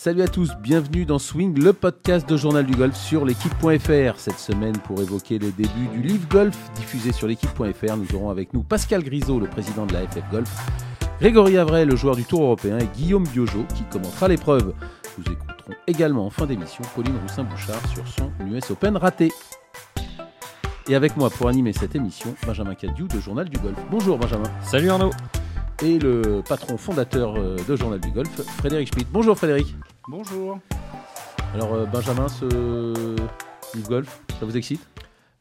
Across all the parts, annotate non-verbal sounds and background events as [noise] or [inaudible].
Salut à tous, bienvenue dans Swing, le podcast de Journal du Golf sur l'équipe.fr. Cette semaine, pour évoquer les débuts du Live Golf diffusé sur l'équipe.fr, nous aurons avec nous Pascal Grisot, le président de la FF Golf, Grégory Avray, le joueur du Tour européen, et Guillaume Biojo, qui commentera l'épreuve. Nous écouterons également en fin d'émission Pauline Roussin-Bouchard sur son US Open raté. Et avec moi pour animer cette émission, Benjamin Cadieu de Journal du Golf. Bonjour Benjamin. Salut Arnaud. Et le patron fondateur euh, de Journal du Golf, Frédéric Schmitt. Bonjour Frédéric. Bonjour. Alors euh, Benjamin, ce Live Golf, ça vous excite?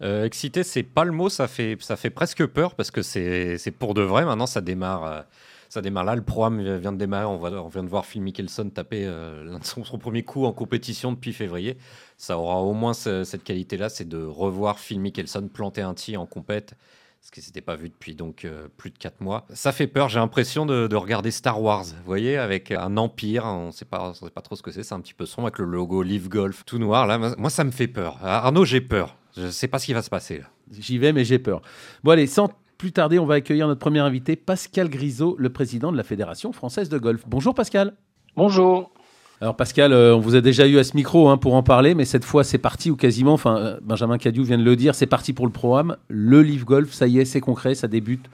Euh, excité, c'est pas le mot, ça fait, ça fait presque peur parce que c'est pour de vrai. Maintenant, ça démarre, euh, ça démarre là. Le programme vient de démarrer. On, va, on vient de voir Phil Mickelson taper euh, son, son, premier coup en compétition depuis février. Ça aura au moins ce, cette qualité-là, c'est de revoir Phil Mickelson planter un tee en compète. Ce qui s'était pas vu depuis donc euh, plus de 4 mois. Ça fait peur, j'ai l'impression de, de, regarder Star Wars, vous voyez, avec un empire, on sait pas, on sait pas trop ce que c'est, c'est un petit peu sombre avec le logo Live Golf tout noir. Là, moi, ça me fait peur. Arnaud, j'ai peur. Je ne sais pas ce qui va se passer. J'y vais, mais j'ai peur. Bon, allez, sans plus tarder, on va accueillir notre premier invité, Pascal Grisot, le président de la Fédération française de golf. Bonjour Pascal. Bonjour. Alors Pascal, euh, on vous a déjà eu à ce micro hein, pour en parler, mais cette fois c'est parti ou quasiment, enfin euh, Benjamin Cadieu vient de le dire, c'est parti pour le programme. Le Live Golf, ça y est, c'est concret, ça débute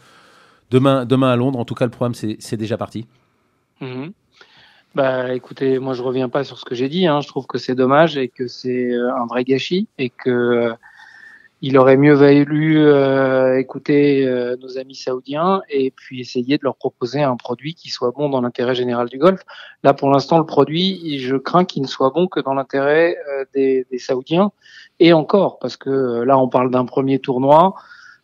demain, demain à Londres. En tout cas, le programme, c'est déjà parti. Mmh. Bah, écoutez, moi je reviens pas sur ce que j'ai dit. Hein. Je trouve que c'est dommage et que c'est un vrai gâchis et que euh, il aurait mieux valu euh, écouter euh, nos amis saoudiens et puis essayer de leur proposer un produit qui soit bon dans l'intérêt général du golf. Là, pour l'instant, le produit, je crains qu'il ne soit bon que dans l'intérêt euh, des, des, saoudiens et encore parce que euh, là, on parle d'un premier tournoi.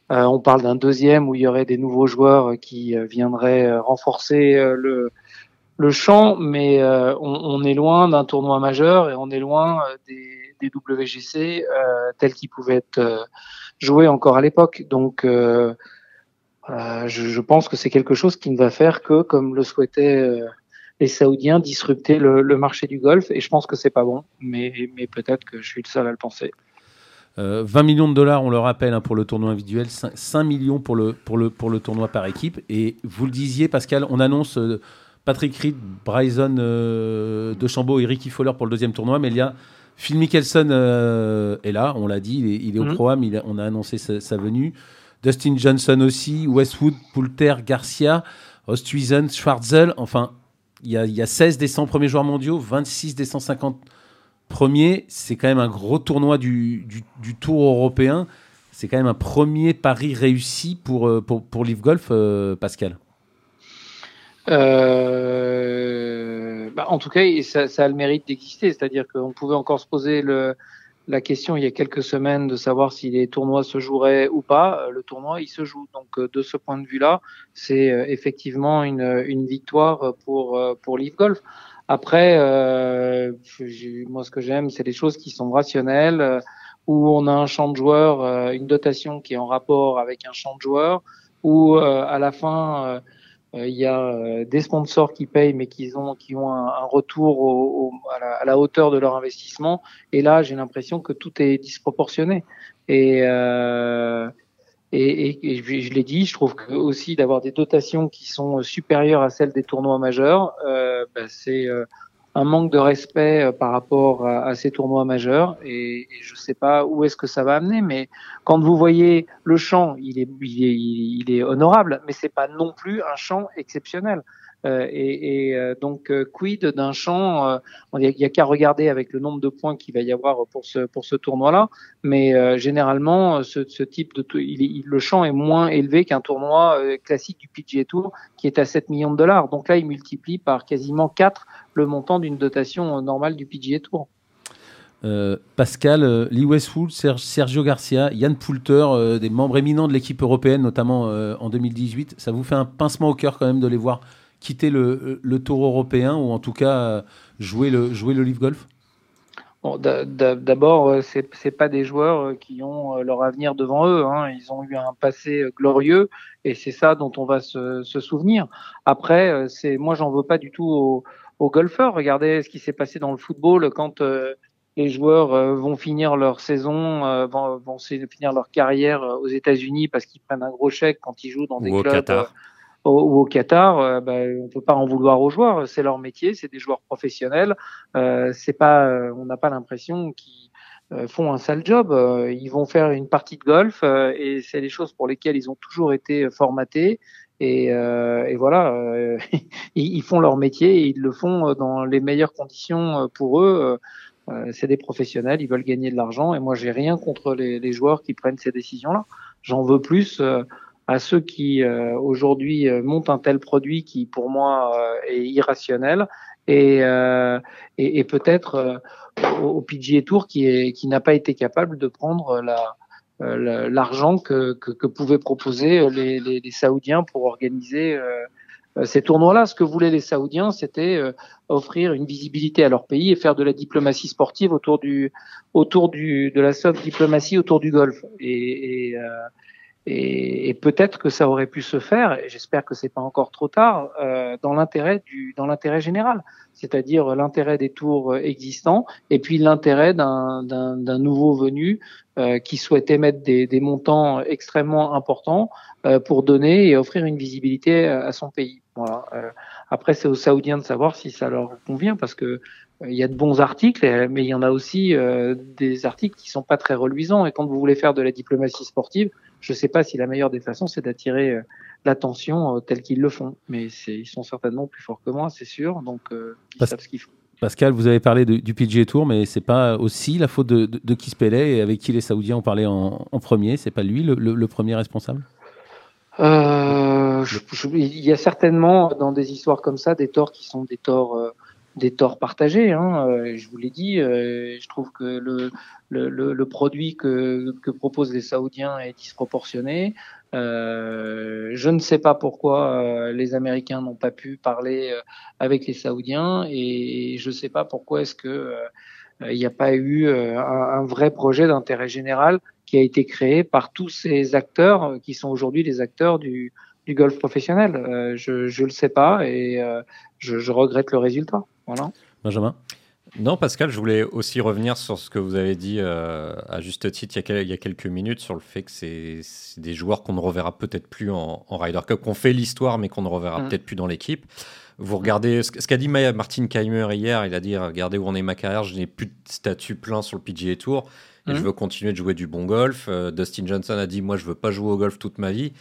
on parle d'un deuxième où il y aurait des nouveaux joueurs qui viendraient renforcer le, le champ, mais euh, on, on, est loin d'un tournoi majeur et on est loin euh, des, des WGC euh, tels qu'ils pouvaient être euh, joués encore à l'époque. Donc, euh, je, pense que c'est quelque chose qui ne va faire que, comme le souhaitaient les Saoudiens, disrupter le, marché du golf. Et je pense que c'est pas bon, mais, mais peut-être que je suis le seul à le penser. Euh, 20 millions de dollars, on le rappelle, hein, pour le tournoi individuel, 5, 5, millions pour le, pour, le, pour le tournoi par équipe. Et vous le disiez, Pascal, on annonce Patrick Reed, Bryson DeChambeau et Ricky Fowler pour le deuxième tournoi, mais il y a Phil Mickelson euh, est là, on l'a dit, il est, il est au mmh. programme, il a, on a annoncé sa, sa, venue. Dustin Johnson aussi, Westwood, Poulter, Garcia, Osthuizen, Schwartzel, enfin, il y, a, il y a 16 des 100 premiers joueurs mondiaux, 26 des 150 premiers, c'est quand même un gros tournoi du, du, du Tour européen, c'est quand même un premier pari réussi pour, euh, pour, pour Live Golf, euh, Pascal. Euh, bah, en tout cas, ça, ça, a le mérite d'exister. C'est-à-dire qu'on pouvait encore se poser le, la question il y a quelques semaines de savoir si les tournois se joueraient ou pas. Euh, le tournoi, il se joue. Donc, euh, de ce point de vue-là, c'est effectivement une, une victoire pour, pour Live Golf. Après, euh, moi, ce que j'aime, c'est les choses qui sont rationnelles, euh, où on a un champ de joueurs, euh, une dotation qui est en rapport avec un champ de joueurs, où à la fin il euh, y a euh, des sponsors qui payent, mais qui ont, qui ont un, retour au, au, à, la, hauteur de leur investissement. Et là, j'ai l'impression que tout est disproportionné. Et, euh, et, et, je, l'ai dit, je trouve que aussi d'avoir des dotations qui sont supérieures à celles des tournois majeurs, euh, bah, c'est un manque de respect euh, par rapport à, ces tournois majeurs et, et je ne sais pas où est-ce que ça va amener mais quand vous voyez le champ il est il est, il est honorable mais c'est pas non plus un champ exceptionnel euh, et, euh, donc euh, quid d'un champ il n'y a, qu'à regarder avec le nombre de points qu'il va y avoir pour ce pour ce tournoi là mais généralement ce, type de le champ est moins élevé qu'un tournoi classique du PGA Tour qui est à 7 millions de dollars donc là il multiplie par quasiment 4 le montant d'une dotation normale du PGA Tour. Pascal, Lee Westwood, Sergio Garcia, Yann Poulter, des membres éminents de l'équipe européenne, notamment en 2018, ça vous fait un pincement au cœur quand même de les voir quitter le, le tour européen ou en tout cas jouer le, jouer le Live Golf? Bon, D'abord, c'est c'est pas des joueurs qui ont leur avenir devant eux. Hein. Ils ont eu un passé glorieux et c'est ça dont on va se, se souvenir. Après, c'est moi j'en veux pas du tout aux, aux golfeurs. Regardez ce qui s'est passé dans le football quand euh, les joueurs euh, vont finir leur saison, euh, vont, vont finir leur carrière aux États-Unis parce qu'ils prennent un gros chèque quand ils jouent dans des Ou clubs au au Qatar, bah, on peut pas en vouloir aux joueurs. C'est leur métier, c'est des joueurs professionnels. c'est pas, on n'a pas l'impression qu'ils font un sale job. ils vont faire une partie de golf et c'est les choses pour lesquelles ils ont toujours été formatés. Et, voilà, [laughs] ils, font leur métier et ils le font dans les meilleures conditions pour eux. Euh, c'est des professionnels, ils veulent gagner de l'argent et moi j'ai rien contre les, joueurs qui prennent ces décisions-là. J'en veux plus euh, à ceux qui euh, aujourd'hui montent un tel produit qui pour moi est irrationnel et, et, peut-être au PGA Tour qui, qui n'a pas été capable de prendre la, l'argent que, que, que, pouvaient proposer les, les, les Saoudiens pour organiser euh, ces tournois-là. Ce que voulaient les Saoudiens, c'était euh, offrir une visibilité à leur pays et faire de la diplomatie sportive autour du autour du de la soft diplomatie autour du golf. Et, et, euh, et, et peut-être que ça aurait pu se faire. Et j'espère que c'est pas encore trop tard euh, dans l'intérêt du dans l'intérêt général, c'est-à-dire l'intérêt des tours existants et puis l'intérêt d'un nouveau venu euh, qui souhaitait mettre des, des, montants extrêmement importants euh, pour donner et offrir une visibilité à, son pays. Voilà. Euh, après, c'est aux Saoudiens de savoir si ça leur convient parce que il y a de bons articles, mais il y en a aussi des articles qui sont pas très reluisants. Et quand vous voulez faire de la diplomatie sportive, je ne sais pas si la meilleure des façons, c'est d'attirer l'attention telle qu'ils le font. Mais ils sont certainement plus forts que moi, c'est sûr. Donc, ils savent ce qu'ils font. Pascal, vous avez parlé du PGA Tour, mais c'est pas aussi la faute de, de, de et avec qui les Saoudiens ont parlé en, en premier. C'est pas lui le, le, premier responsable? Euh, Il y a certainement dans des histoires comme ça des torts qui sont des torts, euh, des torts partagés. Hein. Euh, je vous l'ai dit, euh, je trouve que le, produit que, que proposent les Saoudiens est disproportionné. Euh, je ne sais pas pourquoi les Américains n'ont pas pu parler avec les Saoudiens et je ne sais pas pourquoi est-ce que il n'y a pas eu un, vrai projet d'intérêt général qui a été créé par tous ces acteurs qui sont aujourd'hui les acteurs du, golf professionnel. je ne le sais pas et je, regrette le résultat. Voilà. Benjamin? Non, Pascal, je voulais aussi revenir sur ce que vous avez dit euh, à juste titre il y, a, quelques minutes sur le fait que c'est des joueurs qu'on ne reverra peut-être plus en, Ryder Cup, qu'on fait l'histoire mais qu'on ne reverra mm. peut-être plus dans l'équipe. Vous regardez ce, qu'a dit Martin Keimer hier, il a dit regardez où en est ma carrière, je n'ai plus de statut plein sur le PGA Tour et je mm. veux continuer de jouer du bon golf. Euh, Dustin Johnson a dit moi je veux pas jouer au golf toute ma vie.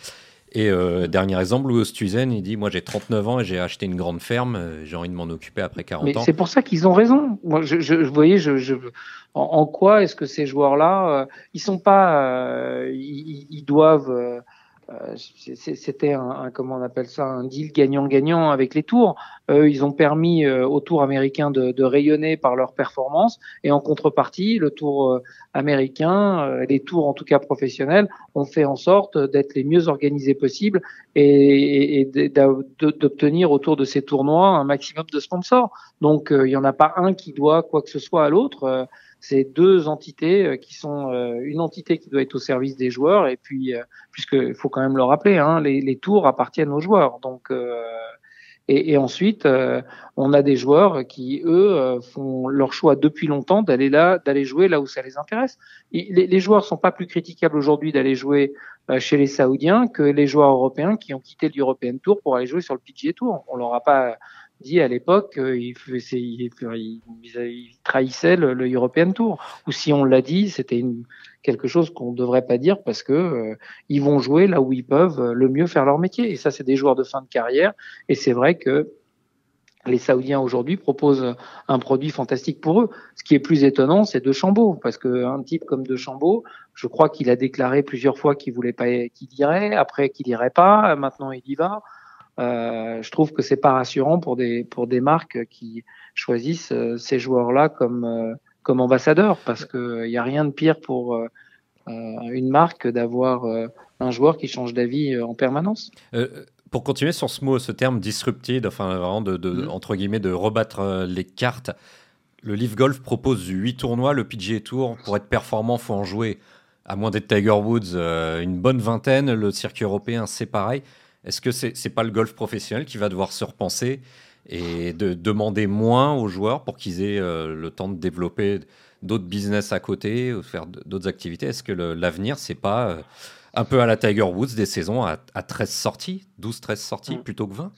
Et euh, dernier exemple, Louis Ostuzen, il dit Moi j'ai 39 ans et j'ai acheté une grande ferme, euh, j'ai envie de m'en occuper après 40 Mais ans. C'est pour ça qu'ils ont raison. Moi, je, je, vous voyez, je, je, en, quoi est-ce que ces joueurs-là, euh, ils sont pas, ils, ils, doivent euh, c'était un, comment on appelle ça un deal gagnant-gagnant avec les tours. Euh, ils ont permis euh, aux tours américains de, de, rayonner par leur performance et en contrepartie, le tour euh, américain, les tours en tout cas professionnels, ont fait en sorte d'être les mieux organisés possibles et, et, d'obtenir autour de ces tournois un maximum de sponsors. Donc il n'y en a pas un qui doit quoi que ce soit à l'autre c'est deux entités euh, qui sont euh, une entité qui doit être au service des joueurs et puis euh, puisque faut quand même le rappeler, hein, les, les, tours appartiennent aux joueurs. Donc et, et, ensuite, on a des joueurs qui, eux, font leur choix depuis longtemps d'aller là, d'aller jouer là où ça les intéresse. les, les, joueurs sont pas plus critiquables aujourd'hui d'aller jouer chez les Saoudiens que les joueurs européens qui ont quitté l'European Tour pour aller jouer sur le PGA Tour. On leur a pas dit à l'époque qu'il il, il, trahissait le, European Tour. Ou si on l'a dit, c'était quelque chose qu'on ne devrait pas dire parce que euh, ils vont jouer là où ils peuvent euh, le mieux faire leur métier. Et ça, c'est des joueurs de fin de carrière. Et c'est vrai que les Saoudiens aujourd'hui proposent un produit fantastique pour eux. Ce qui est plus étonnant, c'est De Chambeau, parce qu'un type comme De Chambeau, je crois qu'il a déclaré plusieurs fois qu'il voulait pas, qu'il irait, après qu'il irait pas, maintenant il y va. Euh, je trouve que c'est pas rassurant pour des pour des marques qui choisissent euh, ces joueurs-là comme euh, comme ambassadeurs parce que il y a rien de pire pour une marque d'avoir un joueur qui change d'avis en permanence. pour continuer sur ce mot, ce terme disrupted, enfin vraiment de, de mm-hmm. entre guillemets de rebattre les cartes. Le Leaf Golf propose 8 tournois, le PGA Tour pour être performant, faut en jouer à moins d'être Tiger Woods une bonne vingtaine, le circuit européen c'est pareil. Est-ce que c'est n'est pas le golf professionnel qui va devoir se repenser et de demander moins aux joueurs pour qu'ils aient euh, le temps de développer d'autres business à côté ou faire d'autres activités? Est-ce que l'avenir, c'est pas euh, Un peu à la Tiger Woods, des saisons à, 13 sorties, 12-13 sorties mm. plutôt que 20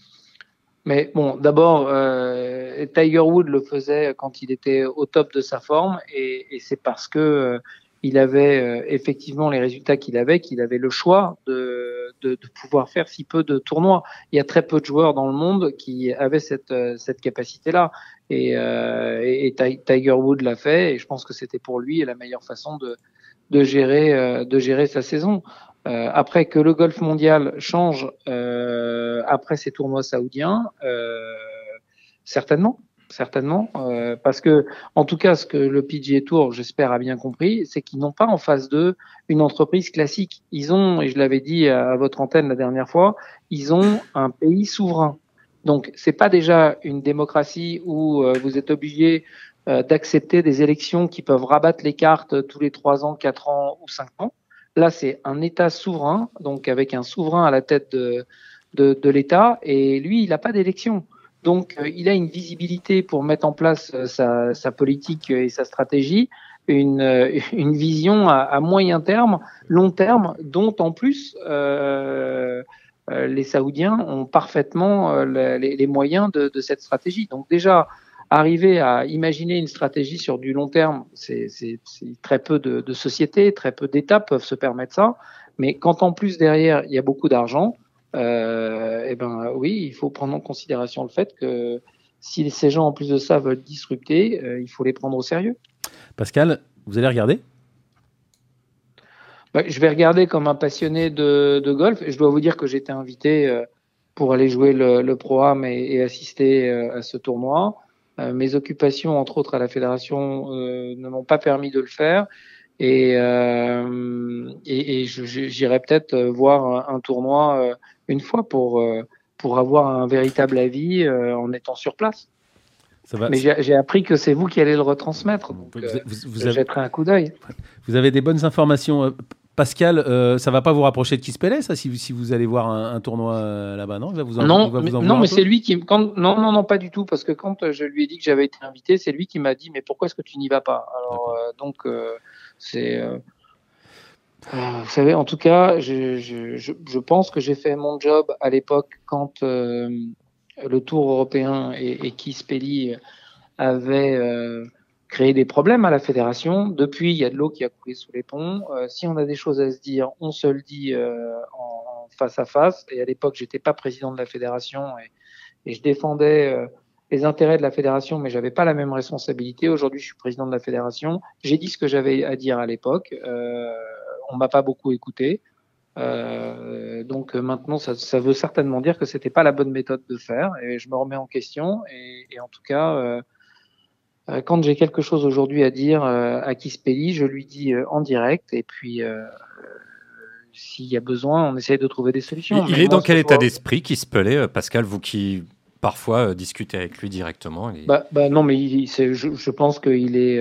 mais bon, d'abord, euh, Tiger Woods le faisait quand il était au top de sa forme, et, et c'est parce que il avait euh, effectivement les résultats qu'il avait, qu'il avait le choix de, de, de, pouvoir faire si peu de tournois. Il y a très peu de joueurs dans le monde qui avaient cette, euh, cette capacité-là, et, et, Tiger Woods l'a fait, et je pense que c'était pour lui la meilleure façon de, de gérer, de gérer sa saison. Euh, après que le golf mondial change euh, après ces tournois saoudiens, euh, certainement, certainement, euh, parce que en tout cas, ce que le PGA Tour, j'espère, a bien compris, c'est qu'ils n'ont pas en face d'eux une entreprise classique. Ils ont, et je l'avais dit à, votre antenne la dernière fois, ils ont un pays souverain. Donc, c'est pas déjà une démocratie où vous êtes obligé d'accepter des élections qui peuvent rabattre les cartes tous les trois ans, quatre ans ou cinq ans. Là, c'est un État souverain, donc avec un souverain à la tête de, de, de l'État, et lui, il n'a pas d'élection. Donc, euh, il a une visibilité pour mettre en place euh, sa, sa, politique et sa stratégie, une, euh, [laughs] vision à, moyen terme, long terme, dont en plus euh, les Saoudiens ont parfaitement les, moyens de, cette stratégie. Donc déjà, arriver à imaginer une stratégie sur du long terme, c'est très peu de, de, sociétés, très peu d'États peuvent se permettre ça. Mais quand en plus derrière il y a beaucoup d'argent, euh, eh ben oui, il faut prendre en considération le fait que si ces gens en plus de ça veulent disrupter, euh, il faut les prendre au sérieux. Pascal, vous allez regarder? Bah, Je vais regarder comme un passionné de, de golf. Et je dois vous dire que j'étais invité euh, pour aller jouer le, le programme et, et assister euh, à ce tournoi. Euh, mes occupations, entre autres à la fédération, euh, ne m'ont pas permis de le faire. Et, euh, et, et j'irai peut-être voir un, tournoi une fois pour, pour avoir un véritable avis en étant sur place. Mais j'ai appris que c'est vous qui allez le retransmettre. Donc, vous, vous, vous avez... un coup d'œil. Vous avez des bonnes informations. Pascal, euh, ça va pas vous rapprocher de Kispele, ça, si, si vous allez voir un, tournoi euh, là-bas, non? Vous Non, mais, non, mais c'est lui qui. Quand, non, non, non, pas du tout, parce que quand euh, je lui ai dit que j'avais été invité, c'est lui qui m'a dit Mais pourquoi est-ce que tu n'y vas pas? Alors, donc, c'est. Vous savez, en tout cas, je, pense que j'ai fait mon job à l'époque quand le Tour européen et, et Kispeli avaient créer des problèmes à la fédération. Depuis, il y a de l'eau qui a coulé sous les ponts. Euh, si on a des choses à se dire, on se le dit euh, en, face à face. Et à l'époque, j'étais pas président de la fédération et, je défendais euh, les intérêts de la fédération, mais j'avais pas la même responsabilité. Aujourd'hui, je suis président de la fédération. J'ai dit ce que j'avais à dire à l'époque. Euh, on m'a pas beaucoup écouté. donc maintenant, ça, ça, veut certainement dire que c'était pas la bonne méthode de faire. Et je me remets en question. Et, et en tout cas euh, quand j'ai quelque chose aujourd'hui à dire euh, à Kispeli, je lui dis euh, en direct et puis s'il y a besoin, on essaye de trouver des solutions. Il, est dans quel état d'esprit Kispeli, Pascal, vous qui parfois discutez avec lui directement bah, bah, non, mais il, je, je, pense qu'il est,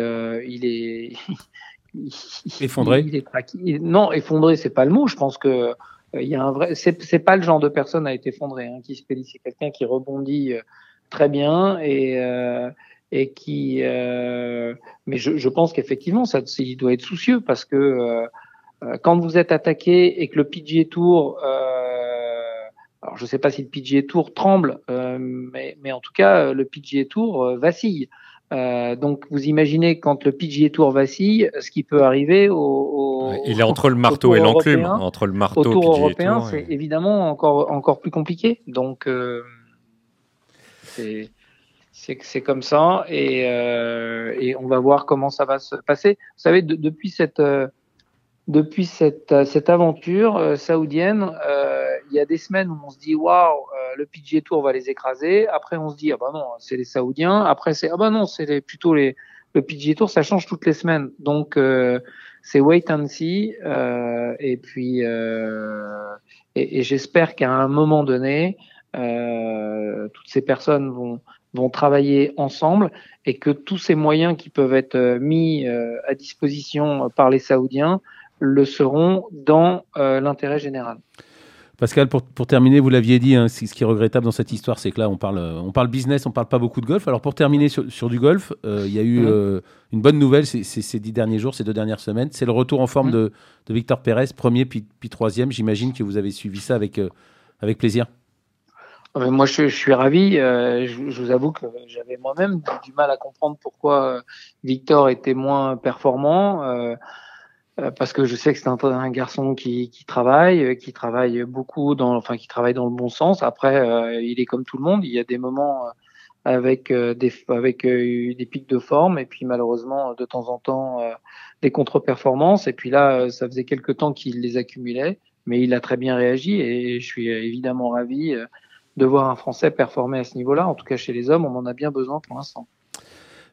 il est [laughs] effondré. Il est, non, effondré, c'est pas le mot. Je pense que il y a un vrai. C'est pas le genre de personne à être effondré. Hein. Kispeli, c'est quelqu'un qui rebondit très bien et et qui euh, mais je, je pense qu'effectivement ça il doit être soucieux parce que euh, euh quand vous êtes attaqué et que le PGA Tour euh, alors je sais pas si le PGA Tour tremble euh, mais, mais en tout cas le PGA Tour vacille donc vous imaginez quand le PGA Tour vacille ce qui peut arriver au, au il est entre le marteau et l'enclume entre le marteau au Tour européen c'est évidemment encore encore plus compliqué. Donc c'est c'est comme ça. Et, euh, et, on va voir comment ça va se passer. Vous savez, depuis cette euh, depuis cette, euh, cette aventure euh, saoudienne, euh, il y a des semaines où on se dit waouh, le PGA Tour va les écraser. Après, on se dit ah bah non, c'est les Saoudiens. Après, c'est ah bah non, c'est les, plutôt les le PGA Tour. Ça change toutes les semaines. Donc c'est wait and see. et puis et, et j'espère qu'à un moment donné, toutes ces personnes vont vont travailler ensemble et que tous ces moyens qui peuvent être euh, mis euh, à disposition par les Saoudiens le seront dans euh, l'intérêt général. Pascal, pour, pour terminer, vous l'aviez dit, hein, ce qui est regrettable dans cette histoire, c'est que là, on parle, on parle business, on parle pas beaucoup de golf. Alors, pour terminer sur, sur du golf, euh, il y a eu Mhm. euh, une bonne nouvelle ces, ces- ces dix derniers jours, ces deux dernières semaines. C'est le retour en forme Mhm. de, de Victor Pérez, premier puis, puis troisième. J'imagine que vous avez suivi ça avec, euh, avec plaisir. Euh, Moi, je, je suis ravi. Euh, je, je vous avoue que j'avais moi-même du, du mal à comprendre pourquoi euh, Victor était moins performant. euh, euh, parce que je sais que c'est un, un garçon qui, qui travaille, euh, qui travaille beaucoup dans, enfin, qui travaille dans le bon sens. Après, euh, il est comme tout le monde. Il y a des moments euh, avec euh, des, avec euh, des pics de forme, et puis malheureusement, de temps en temps, euh, des contre-performances. Et puis là, euh, ça faisait quelque temps qu'il les accumulait, mais il a très bien réagi, et je suis euh, évidemment ravi. euh, de voir un Français performer à ce niveau-là. En tout cas, chez les hommes, on en a bien besoin pour l'instant.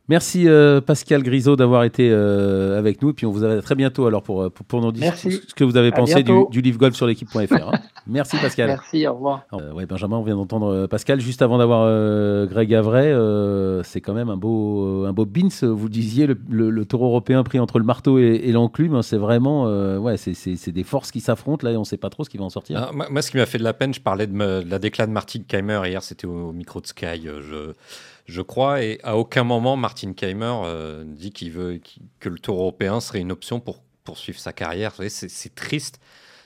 Merci euh, Pascal Grisot d'avoir été euh, avec nous. Et puis on vous a très bientôt alors pour, pour, pour nous dire Merci. ce que vous avez À pensé du, du livre golf sur l'équipe.fr. hein. [laughs] Merci Pascal. Merci, au revoir. Euh, ouais, Benjamin, on vient d'entendre euh, Pascal. Juste avant d'avoir euh, Greg Avray, euh, c'est quand même un beau, un beau bins. Vous disiez, le, le- le tour européen pris entre le marteau et, et l'enclume, hein, c'est vraiment, euh, ouais, c'est- c'est c'est des forces qui s'affrontent là et on ne sait pas trop ce qui va en sortir. Ah, moi, moi, ce qui m'a fait de la peine, je parlais de, me- de la déclat de Martin Keimer hier, c'était au, au micro de Sky, euh, je, je crois, et à aucun moment Martin Keimer euh, dit qu'il veut que le Tour européen serait une option pour poursuivre sa carrière. C'est triste,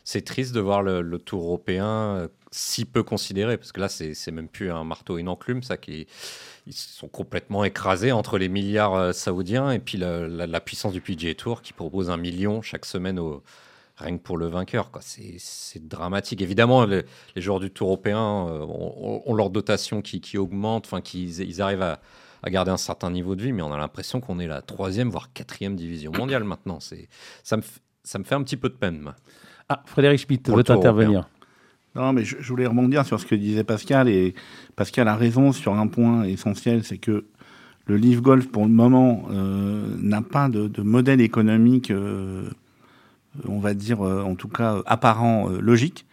c'est triste de voir le, Tour européen euh, si peu considéré, parce que là, c'est même plus un marteau et une enclume, ça qui ils sont complètement écrasés entre les milliards euh, saoudiens et puis la, puissance du PGA Tour qui propose un million chaque semaine au, rien que pour le vainqueur. quoi. C'est dramatique. Évidemment, les, les joueurs du Tour européen euh, ont, ont leur dotation qui, qui augmente, enfin, qu'ils ils arrivent à, à garder un certain niveau de vie, mais on a l'impression qu'on est la troisième, voire quatrième division mondiale [coughs] maintenant. C'est ça me, ça me fait un petit peu de peine. moi. Ah, Frédéric Schmitt veut intervenir. Non, mais je, je voulais rebondir sur ce que disait Pascal, et Pascal a raison sur un point essentiel, c'est que le Live Golf, pour le moment, euh, n'a pas de, de modèle économique, euh, on va dire, euh, en tout cas, euh, apparent, euh, logique.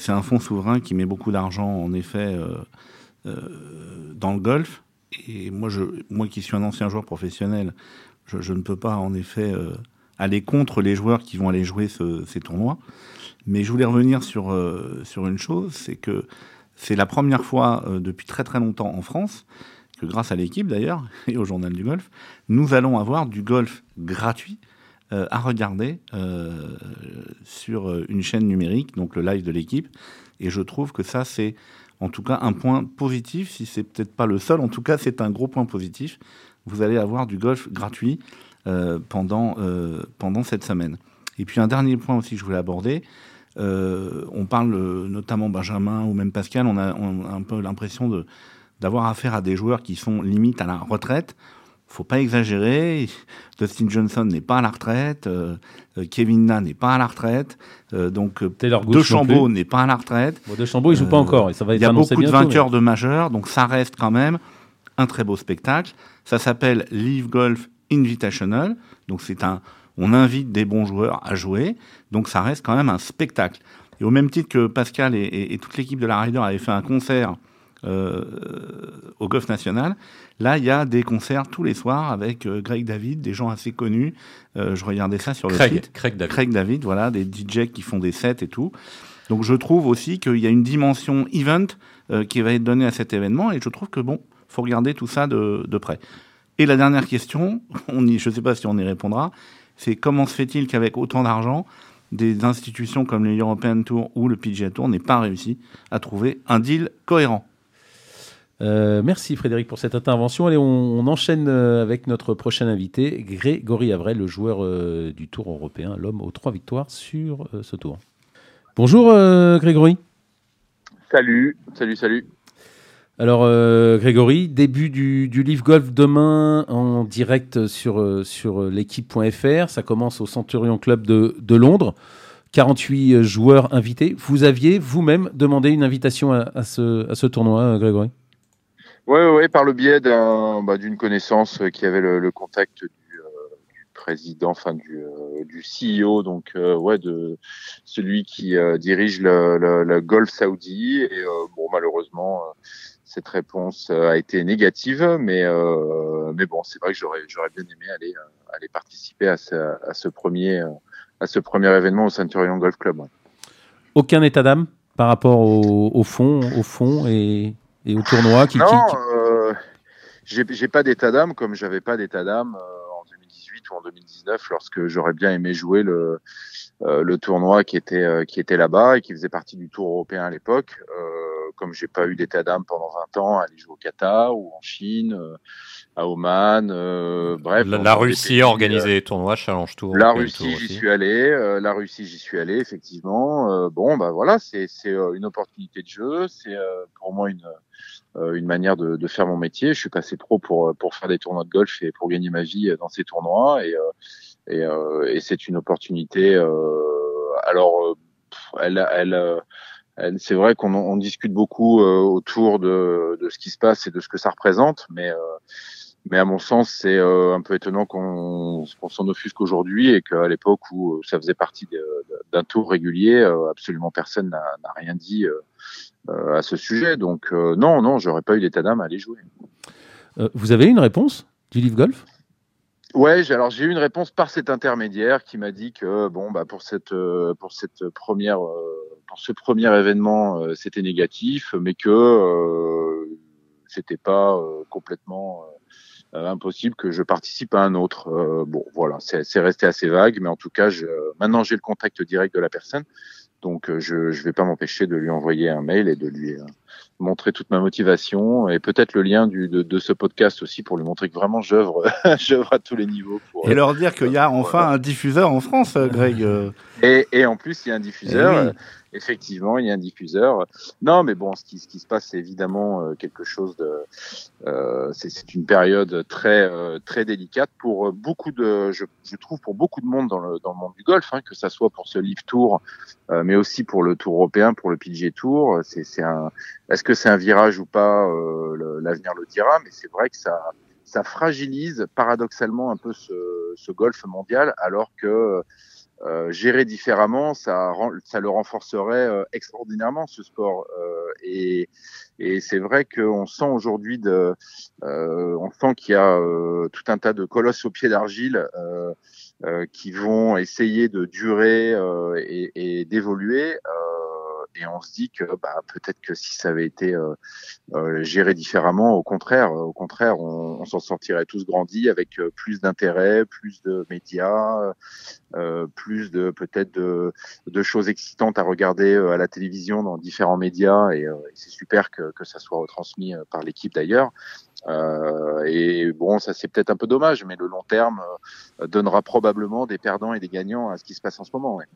C'est un fonds souverain qui met beaucoup d'argent, en effet, dans le golf. Et moi, moi qui suis un ancien joueur professionnel, je, ne peux pas, en effet, aller contre les joueurs qui vont aller jouer ce- ces tournois. Mais je voulais revenir sur, sur une chose, c'est que c'est la première fois depuis très très longtemps en France que grâce à l'équipe d'ailleurs [laughs] et au journal du golf, nous allons avoir du golf gratuit euh, à regarder euh, sur euh, une chaîne numérique, donc le live de l'équipe. Et je trouve que ça c'est en tout cas un point positif, si c'est peut-être pas le seul, en tout cas c'est un gros point positif. Vous allez avoir du golf gratuit pendant, pendant cette semaine. Et puis un dernier point aussi que je voulais aborder, on parle notamment Benjamin ou même Pascal, on a, on a un peu l'impression d'avoir affaire à des joueurs qui sont limite à la retraite. Faut pas exagérer. Dustin Johnson n'est pas à la retraite. euh, euh, Kevin Na n'est pas à la retraite. euh, donc De Chambeau n'est pas à la retraite. Bon, de Chambaud, il joue pas encore Il y a beaucoup de vainqueurs de majeurs, donc ça reste quand même un très beau spectacle. Ça s'appelle Live Golf Invitational. Donc c'est un, on invite des bons joueurs à jouer. Donc ça reste quand même un spectacle. Et au même titre que Pascal et, et- et toute l'équipe de la Ryder avaient fait un concert euh, au Golf National, là il y a des concerts tous les soirs avec euh, Greg David, des gens assez connus. Euh, je regardais ça sur le Craig, site. Craig David. Craig David, voilà, des DJ qui font des sets et tout. Donc je trouve aussi qu'il y a une dimension event qui va être donnée à cet événement et je trouve que bon, faut regarder tout ça de, de près. Et la dernière question, [laughs] on y, je ne sais pas si on y répondra, c'est comment se fait-il qu'avec autant d'argent, des institutions comme le European Tour ou le PGA Tour n'aient pas réussi à trouver un deal cohérent? Euh, merci Frédéric pour cette intervention. Allez, on, on enchaîne euh, avec notre prochain invité, Grégory Avray, le joueur euh, du Tour européen, l'homme aux trois victoires sur euh, ce tour. Bonjour Grégory. Salut, salut, salut. Alors Grégory, début du, du Live Golf demain en direct sur, sur l'équipe.fr. Ça commence au Centurion Club de, de Londres. 48 joueurs invités. Vous aviez vous-même demandé une invitation à, à ce, à ce tournoi, Grégory? Ouais, ouais, par le biais bah, d'une connaissance euh, qui avait le, le contact du, euh, du président, enfin du, euh, du CEO, donc euh, ouais, de celui qui euh, dirige le, le, le Golfe Saoudi. Et euh, bon, malheureusement, cette réponse a été négative, mais mais bon, c'est vrai que j'aurais j'aurais bien aimé aller aller participer à ce, à ce premier à ce premier événement au Centurion Golf Club. Aucun état d'âme par rapport au, au fond, au fond et, et au tournoi qui, Non, qui- euh, j'ai j'ai pas d'état d'âme comme j'avais pas d'état d'âme euh, en 2018 ou en 2019 lorsque j'aurais bien aimé jouer le euh, le tournoi qui était euh, qui était là-bas et qui faisait partie du Tour européen à l'époque. Euh, comme j'ai pas eu d'état d'âme pendant 20 ans, à aller jouer au Qatar ou en Chine, euh, à Oman, euh, bref. La, des Russie a organisé les tournois, Challenge Tour. la Russie, j'y suis allé. euh, la Russie, j'y suis allé, effectivement. Euh, bon, bah voilà, c'est c'est euh, une opportunité de jeu. C'est euh, pour moi une une manière de, de faire mon métier. Je suis passé pro pour pour faire des tournois de golf et pour gagner ma vie dans ces tournois. Et euh, et, euh, et c'est une opportunité. euh, alors, euh, elle elle euh, c'est vrai qu'on on discute beaucoup euh, autour de, de ce qui se passe et de ce que ça représente, mais euh, mais à mon sens, c'est euh, un peu étonnant qu'on s'en offusque aujourd'hui et qu'à l'époque où euh, ça faisait partie d'un tour régulier, euh, absolument personne n'a rien dit à ce sujet. Donc non, non, j'aurais pas eu l'état d'âme à aller jouer. Vous avez une réponse du Live Golf? Ouais, alors j'ai eu une réponse par cet intermédiaire qui m'a dit que bon bah pour cette pour cette première pour ce premier événement c'était négatif, mais que euh, c'était pas complètement impossible que je participe à un autre. Euh, bon voilà, c'est resté assez vague, mais en tout cas je, maintenant j'ai le contact direct de la personne, donc euh, je je vais pas m'empêcher de lui envoyer un mail et de lui euh, montrer toute ma motivation et peut-être le lien du, de, de ce podcast aussi pour lui montrer que vraiment j'œuvre [laughs] j'œuvre à tous les niveaux pour Et leur dire qu'il y a enfin un diffuseur en France, euh, Greg. euh. et, et en plus il y a un diffuseur Eh oui. Effectivement il y a un diffuseur. Non mais bon ce qui ce qui se passe c'est évidemment euh, quelque chose de euh, c'est une période très euh, très délicate pour euh, beaucoup de je, je trouve pour beaucoup de monde dans le dans le monde du golf hein, que ça soit pour ce Live Tour euh, mais aussi pour le Tour européen pour le PGA Tour. C'est c'est un est-ce que c'est un virage ou pas euh, l'avenir le dira mais c'est vrai que ça ça fragilise paradoxalement un peu ce, ce golf mondial alors que euh, gérer différemment, ça, ça le renforcerait euh, extraordinairement ce sport. Euh, et et c'est vrai qu'on sent aujourd'hui de, euh, on sent qu'il y a tout un tas de colosses au pied d'argile qui vont essayer de durer et, et d'évoluer. Euh, et on se dit que bah, peut-être que si ça avait été euh, euh, géré différemment, au contraire, au contraire, on, on s'en sortirait tous grandis avec euh, plus d'intérêt, plus de médias, euh, plus de peut-être de, de choses excitantes à regarder euh, à la télévision dans différents médias et, euh, et c'est super que, que ça soit retransmis euh, par l'équipe d'ailleurs. Euh, et bon, ça c'est peut-être un peu dommage, mais le long terme euh, donnera probablement des perdants et des gagnants à ce qui se passe en ce moment. ouais.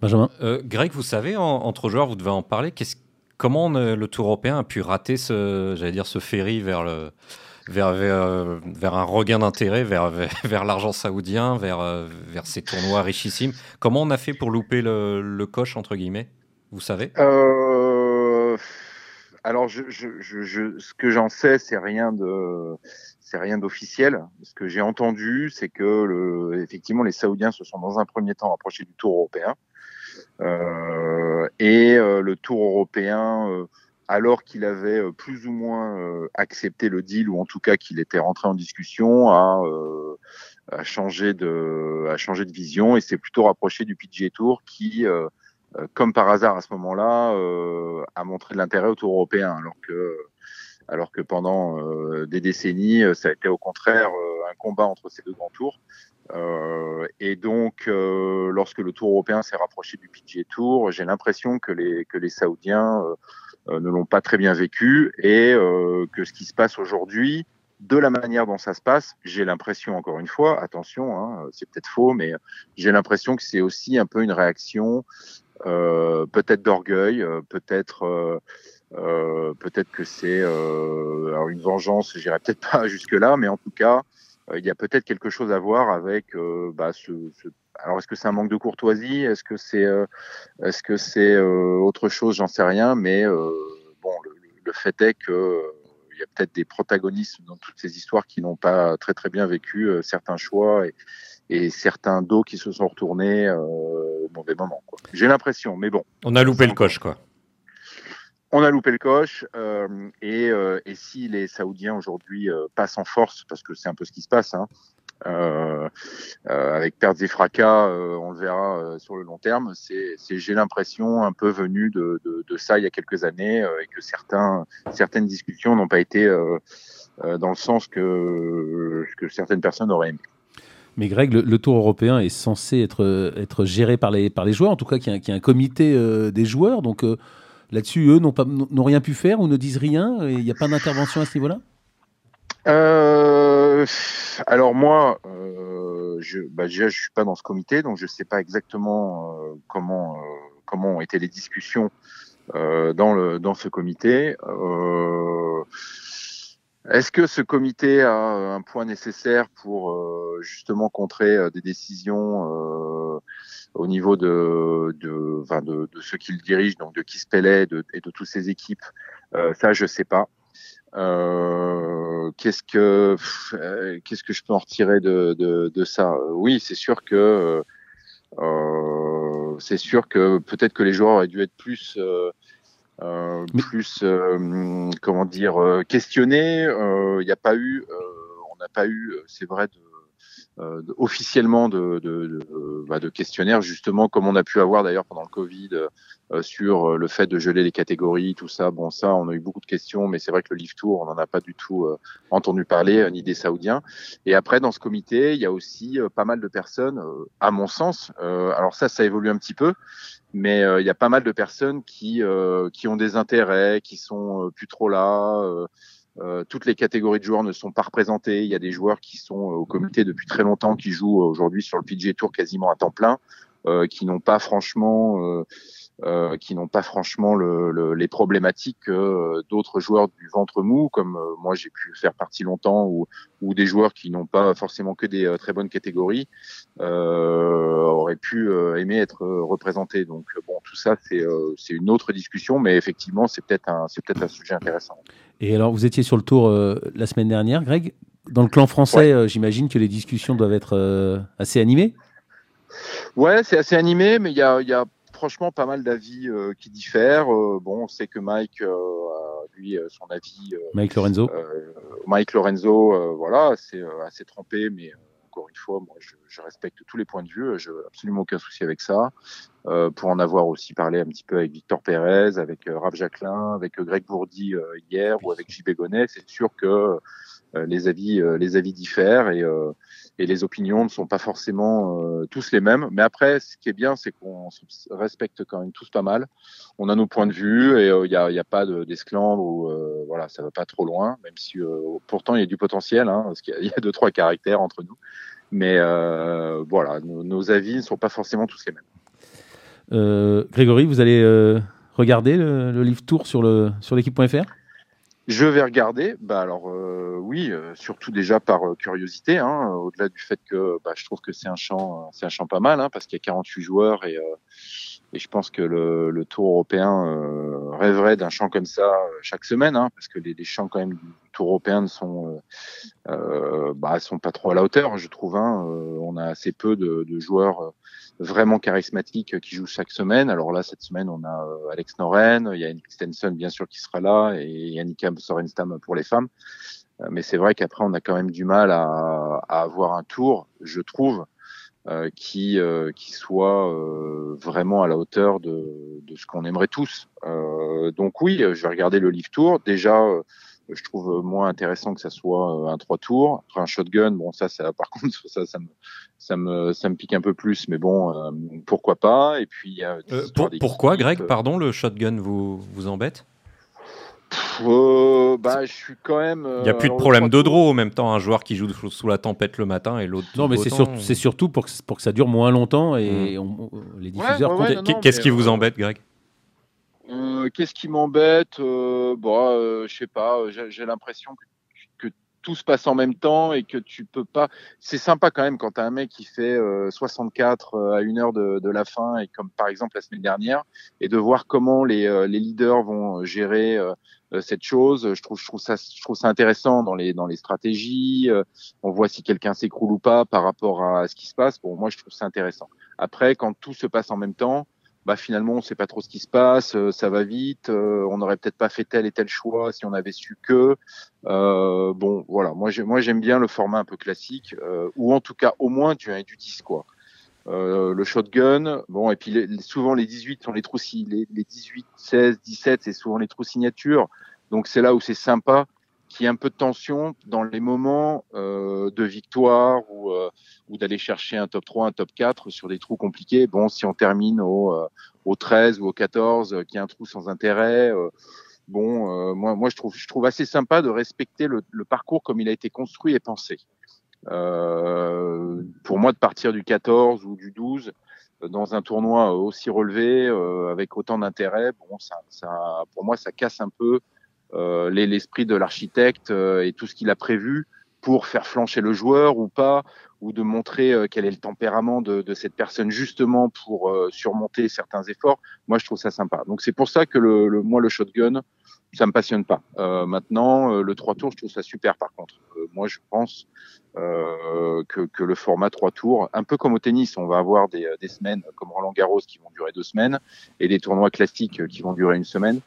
Benjamin Euh, Greg, vous savez, en- entre joueurs, vous devez en parler. Comment on, le Tour européen a pu rater ce, j'allais dire, ce ferry vers le, vers, vers, vers un regain d'intérêt, vers, vers, [laughs] vers l'argent saoudien, vers, vers ces tournois richissimes? Comment on a fait pour louper le, le coche entre guillemets? Vous savez? Euh, alors, je, je, ce que j'en sais, c'est rien de, c'est rien d'officiel. Ce que j'ai entendu, c'est que effectivement, les Saoudiens se sont dans un premier temps approchés du Tour européen Euh, et euh, le Tour européen. euh, alors qu'il avait euh, plus ou moins euh, accepté le deal, ou en tout cas qu'il était rentré en discussion, a, a changé de, a changé de vision et s'est plutôt rapproché du PGA Tour, qui, comme par hasard à ce moment-là, euh, a montré de l'intérêt au Tour européen, alors que, alors que pendant euh, des décennies, euh, ça a été au contraire euh, un combat entre ces deux grands tours. Euh, et donc, euh, lorsque le Tour européen s'est rapproché du PGA Tour, j'ai l'impression que les que les Saoudiens euh, euh, ne l'ont pas très bien vécu et euh, que ce qui se passe aujourd'hui, de la manière dont ça se passe, j'ai l'impression encore une fois, attention, hein, c'est peut-être faux, mais j'ai l'impression que c'est aussi un peu une réaction, euh, peut-être d'orgueil, euh, peut-être. euh, euh, peut-être que c'est euh, une vengeance, j'irai peut-être pas [laughs] jusque là, mais en tout cas, euh, il y a peut-être quelque chose à voir avec euh, bah, ce, ce- Alors, est-ce que c'est un manque de courtoisie? Est-ce que c'est euh, est-ce que c'est euh, autre chose? J'en sais rien, mais euh, bon, le, le fait est que euh, il y a peut-être des protagonistes dans toutes ces histoires qui n'ont pas très très bien vécu euh, certains choix et, et certains dos qui se sont retournés euh, mauvais moment. quoi. J'ai l'impression, mais bon. On a loupé le coche, quoi. On a loupé le coche euh, et, euh, et si les Saoudiens aujourd'hui euh, passent en force, parce que c'est un peu ce qui se passe, hein, euh, euh, avec pertes et fracas, euh, on le verra euh, sur le long terme. C'est, c'est j'ai l'impression un peu venu de, de, de, ça il y a quelques années et que certains certaines discussions n'ont pas été dans le sens que que certaines personnes auraient aimé. Mais Greg, le, Tour européen est censé être, géré par les, joueurs, en tout cas qu'il y a, un comité des joueurs. Donc là-dessus, eux n'ont, rien pu faire ou ne disent rien. Il n'y a pas d'intervention à ce niveau-là? Euh, alors moi, euh, je, bah déjà, je suis pas dans ce comité, donc je sais pas exactement euh, comment euh, ont été les discussions euh, dans ce comité. Est-ce que ce comité a un point nécessaire pour justement contrer des décisions au niveau de de, de, de ceux qui le dirigent, donc de Kispellet de, et de toutes ses équipes? Ça, je sais pas. Euh, qu'est-ce que euh, qu'est-ce que je peux en retirer de, de, de ça? Oui, c'est sûr que euh, c'est sûr que peut-être que les joueurs auraient dû être plus euh, plus comment dire questionnés. Il n'y a pas eu, on n'a pas eu, c'est vrai, de euh, officiellement de, de, de, bah, de, questionnaires, justement, comme on a pu avoir d'ailleurs pendant le Covid euh, sur le fait de geler les catégories, tout ça. Bon, ça, on a eu beaucoup de questions, mais c'est vrai que le Live Tour, on n'en a pas du tout euh, entendu parler, ni des Saoudiens. Et après, dans ce comité, il y a aussi pas mal de personnes, à mon sens, alors ça, ça évolue un petit peu, mais il y a pas mal de personnes qui, qui ont des intérêts, qui sont plus trop là. Euh, toutes les catégories de joueurs ne sont pas représentées. Il y a des joueurs qui sont euh, au comité depuis très longtemps, qui jouent aujourd'hui sur le PGA Tour quasiment à temps plein, euh, qui n'ont pas franchement euh, qui n'ont pas franchement le, le, les problématiques que d'autres joueurs du ventre mou, comme euh, moi j'ai pu faire partie longtemps, ou, ou des joueurs qui n'ont pas forcément que des euh, très bonnes catégories, auraient pu aimer être représentés. Donc bon, tout ça c'est c'est une autre discussion, mais effectivement c'est peut-être un c'est peut-être un sujet intéressant. Et alors vous étiez sur le tour la semaine dernière, Greg? Dans le clan français, j'imagine que les discussions doivent être assez animées? Ouais, c'est assez animé, mais il y a, y a franchement pas mal d'avis euh, qui diffèrent. Euh, bon, on sait que Mike euh, a lui son avis. Mike Lorenzo. Mike Lorenzo, voilà, c'est assez trempé, mais encore une fois, moi, je, je, respecte tous les points de vue. Je n'ai absolument aucun souci avec ça. Euh, pour en avoir aussi parlé un petit peu avec Victor Pérez, avec euh, Rav Jacquelin, avec Greg Bourdi hier ou avec JB Gonnet, c'est sûr que les avis les avis diffèrent et et les opinions ne sont pas forcément euh, tous les mêmes. Mais après, ce qui est bien, c'est qu'on se respecte quand même tous pas mal. On a nos points de vue et il euh, n'y a, pas d'esclandre ou euh, voilà, ça va pas trop loin, même si pourtant il y a du potentiel, hein, parce qu'il y, a [laughs] deux trois caractères entre nous. Mais voilà, nos, avis ne sont pas forcément tous les mêmes. Grégory, vous allez regarder le, livre tour sur l'équipe.fr je vais regarder. Bah alors euh, oui, euh, surtout déjà par euh, curiosité, hein, au-delà du fait que bah, je trouve que c'est un champ, c'est un champ pas mal, hein, parce qu'il y a 48 joueurs et, et je pense que le, le Tour européen rêverait d'un champ comme ça chaque semaine, hein, parce que les, les, champs quand même du Tour européen ne sont, bah, sont pas trop à la hauteur, je trouve. Hein. on a assez peu de, de joueurs vraiment charismatique qui joue chaque semaine. Alors là, cette semaine, on a euh, Alex Noren, il y a Yannick Stenson bien sûr qui sera là et Yannick Sorenstam pour les femmes. Euh, mais c'est vrai qu'après, on a quand même du mal à, à avoir un tour, je trouve, euh, qui euh, qui soit euh, vraiment à la hauteur de, de ce qu'on aimerait tous. donc oui, je vais regarder le Live Tour. Déjà, je trouve moins intéressant que ça soit un trois tours. Après un shotgun, bon ça, ça par [laughs] contre ça, ça me ça me ça me pique un peu plus, mais bon euh, pourquoi pas. Et puis euh, pour, pourquoi Greg, pardon, le shotgun vous vous embête? Euh, bah, je suis quand même. Il n'y a plus de problème de draw en même temps. Un joueur qui joue sous la tempête le matin et l'autre. Non, mais c'est sur, surtout pour que, pour que ça dure moins longtemps et les diffuseurs. Qu'est-ce qui vous embête, Greg? Euh, Qu'est-ce qui m'embête euh, Bon, euh, je sais pas. J'ai l'impression que, tout se passe en même temps et que tu peux pas. C'est sympa quand même quand t'as un mec qui fait 64 à une heure de, de, la fin et comme par exemple la semaine dernière et de voir comment les, les leaders vont gérer cette chose. Je trouve, je trouve ça, je trouve ça intéressant dans les dans les stratégies. on voit si quelqu'un s'écroule ou pas par rapport à ce qui se passe. Bon, moi, je trouve ça intéressant. Après, quand tout se passe en même temps, bah finalement on sait pas trop ce qui se passe, ça va vite, on n'aurait peut-être pas fait tel et tel choix si on avait su que. bon, voilà, moi j'aime bien le format un peu classique, ou en tout cas au moins du 1 et du 10 quoi. Euh, le shotgun, bon, et puis souvent les 18 sont les trous, les, les 18, 16, 17, c'est souvent les trous signatures. Donc c'est là où c'est sympa qu'il y ait un peu de tension dans les moments euh, de victoire ou, euh, ou d'aller chercher un top 3, un top 4 sur des trous compliqués. Bon, si on termine au, euh, au 13 ou au 14, euh, qu'il y a un trou sans intérêt, bon, moi, moi je trouve, je trouve assez sympa de respecter le, le parcours comme il a été construit et pensé. Euh, pour moi, de partir du 14 ou du 12 euh, dans un tournoi aussi relevé, euh, avec autant d'intérêt, bon, ça, ça, pour moi, ça casse un peu euh, l'esprit de l'architecte et tout ce qu'il a prévu pour faire flancher le joueur ou pas, ou de montrer quel est le tempérament de, cette personne justement pour surmonter certains efforts. Moi, je trouve ça sympa. Donc c'est pour ça que le, moi, le shotgun, ça me passionne pas. Euh, maintenant, le 3 tours, je trouve ça super par contre. moi, je pense euh, que, que, le format trois tours. Un peu comme au tennis, on va avoir des, des, semaines comme Roland Garros qui vont durer deux semaines et des tournois classiques qui vont durer une semaine.